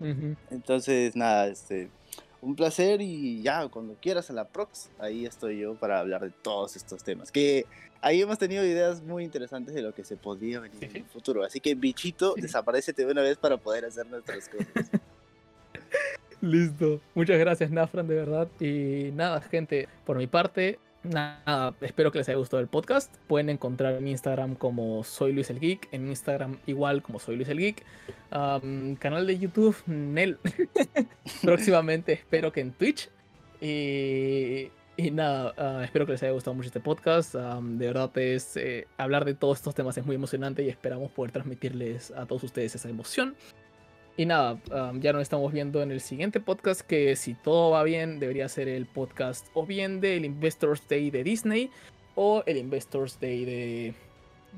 Ujú. Entonces, nada, este, un placer y ya, cuando quieras a la Prox, ahí estoy yo para hablar de todos estos temas. Que ahí hemos tenido ideas muy interesantes de lo que se podría venir Sí, en sí. el futuro. Así que, bichito, Sí. desaparecete de una vez para poder hacer nuestras cosas. Listo. Muchas gracias, Nafran, de verdad. Y nada, gente, por mi parte, nada, espero que les haya gustado el podcast. Pueden encontrar en Instagram como Soy Luis el Geek, en Instagram igual como Soy Luis el Geek. Canal de YouTube, Nel. Próximamente espero que en Twitch. Y, Y nada, ah, espero que les haya gustado mucho este podcast. de verdad es eh, hablar de todos estos temas es muy emocionante y esperamos poder transmitirles a todos ustedes esa emoción. Y nada, ya nos estamos viendo en el siguiente podcast que si todo va bien debería ser el podcast o bien del Investors Day de Disney o el Investors Day de...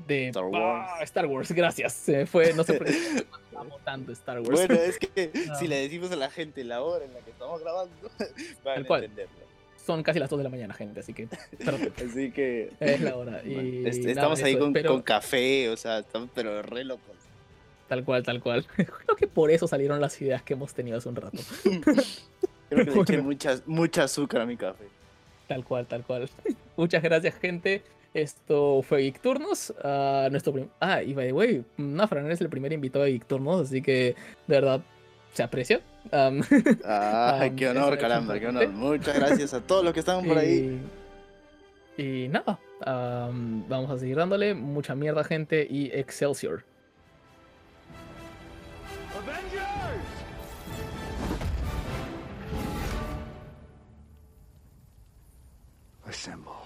De Star Wars. Ah, Star Wars, gracias. Se fue, no qué estamos tanto Star Wars. Bueno, es que si le decimos a la gente la hora en la que estamos grabando, van a entenderlo son casi las 2 de la mañana, gente, así que. así que. Es la hora. Y, estamos ahí con, con, café, o sea, estamos pero re locos. Tal cual, tal cual. Creo que por eso salieron las ideas que hemos tenido hace un rato. Creo que le eché mucha, mucha azúcar a mi café. Tal cual, tal cual. Muchas gracias, gente. Esto fue Geek Turnos. Uh, nuestro ah, y by the way, Nafran es el primer invitado de Geek Turnos, así que de verdad se aprecia. Um, Ay, qué honor, caramba, qué honor. Muchas gracias a todos los que están por ahí. Y nada, vamos a seguir dándole mucha mierda, gente, y Excelsior. Assemble.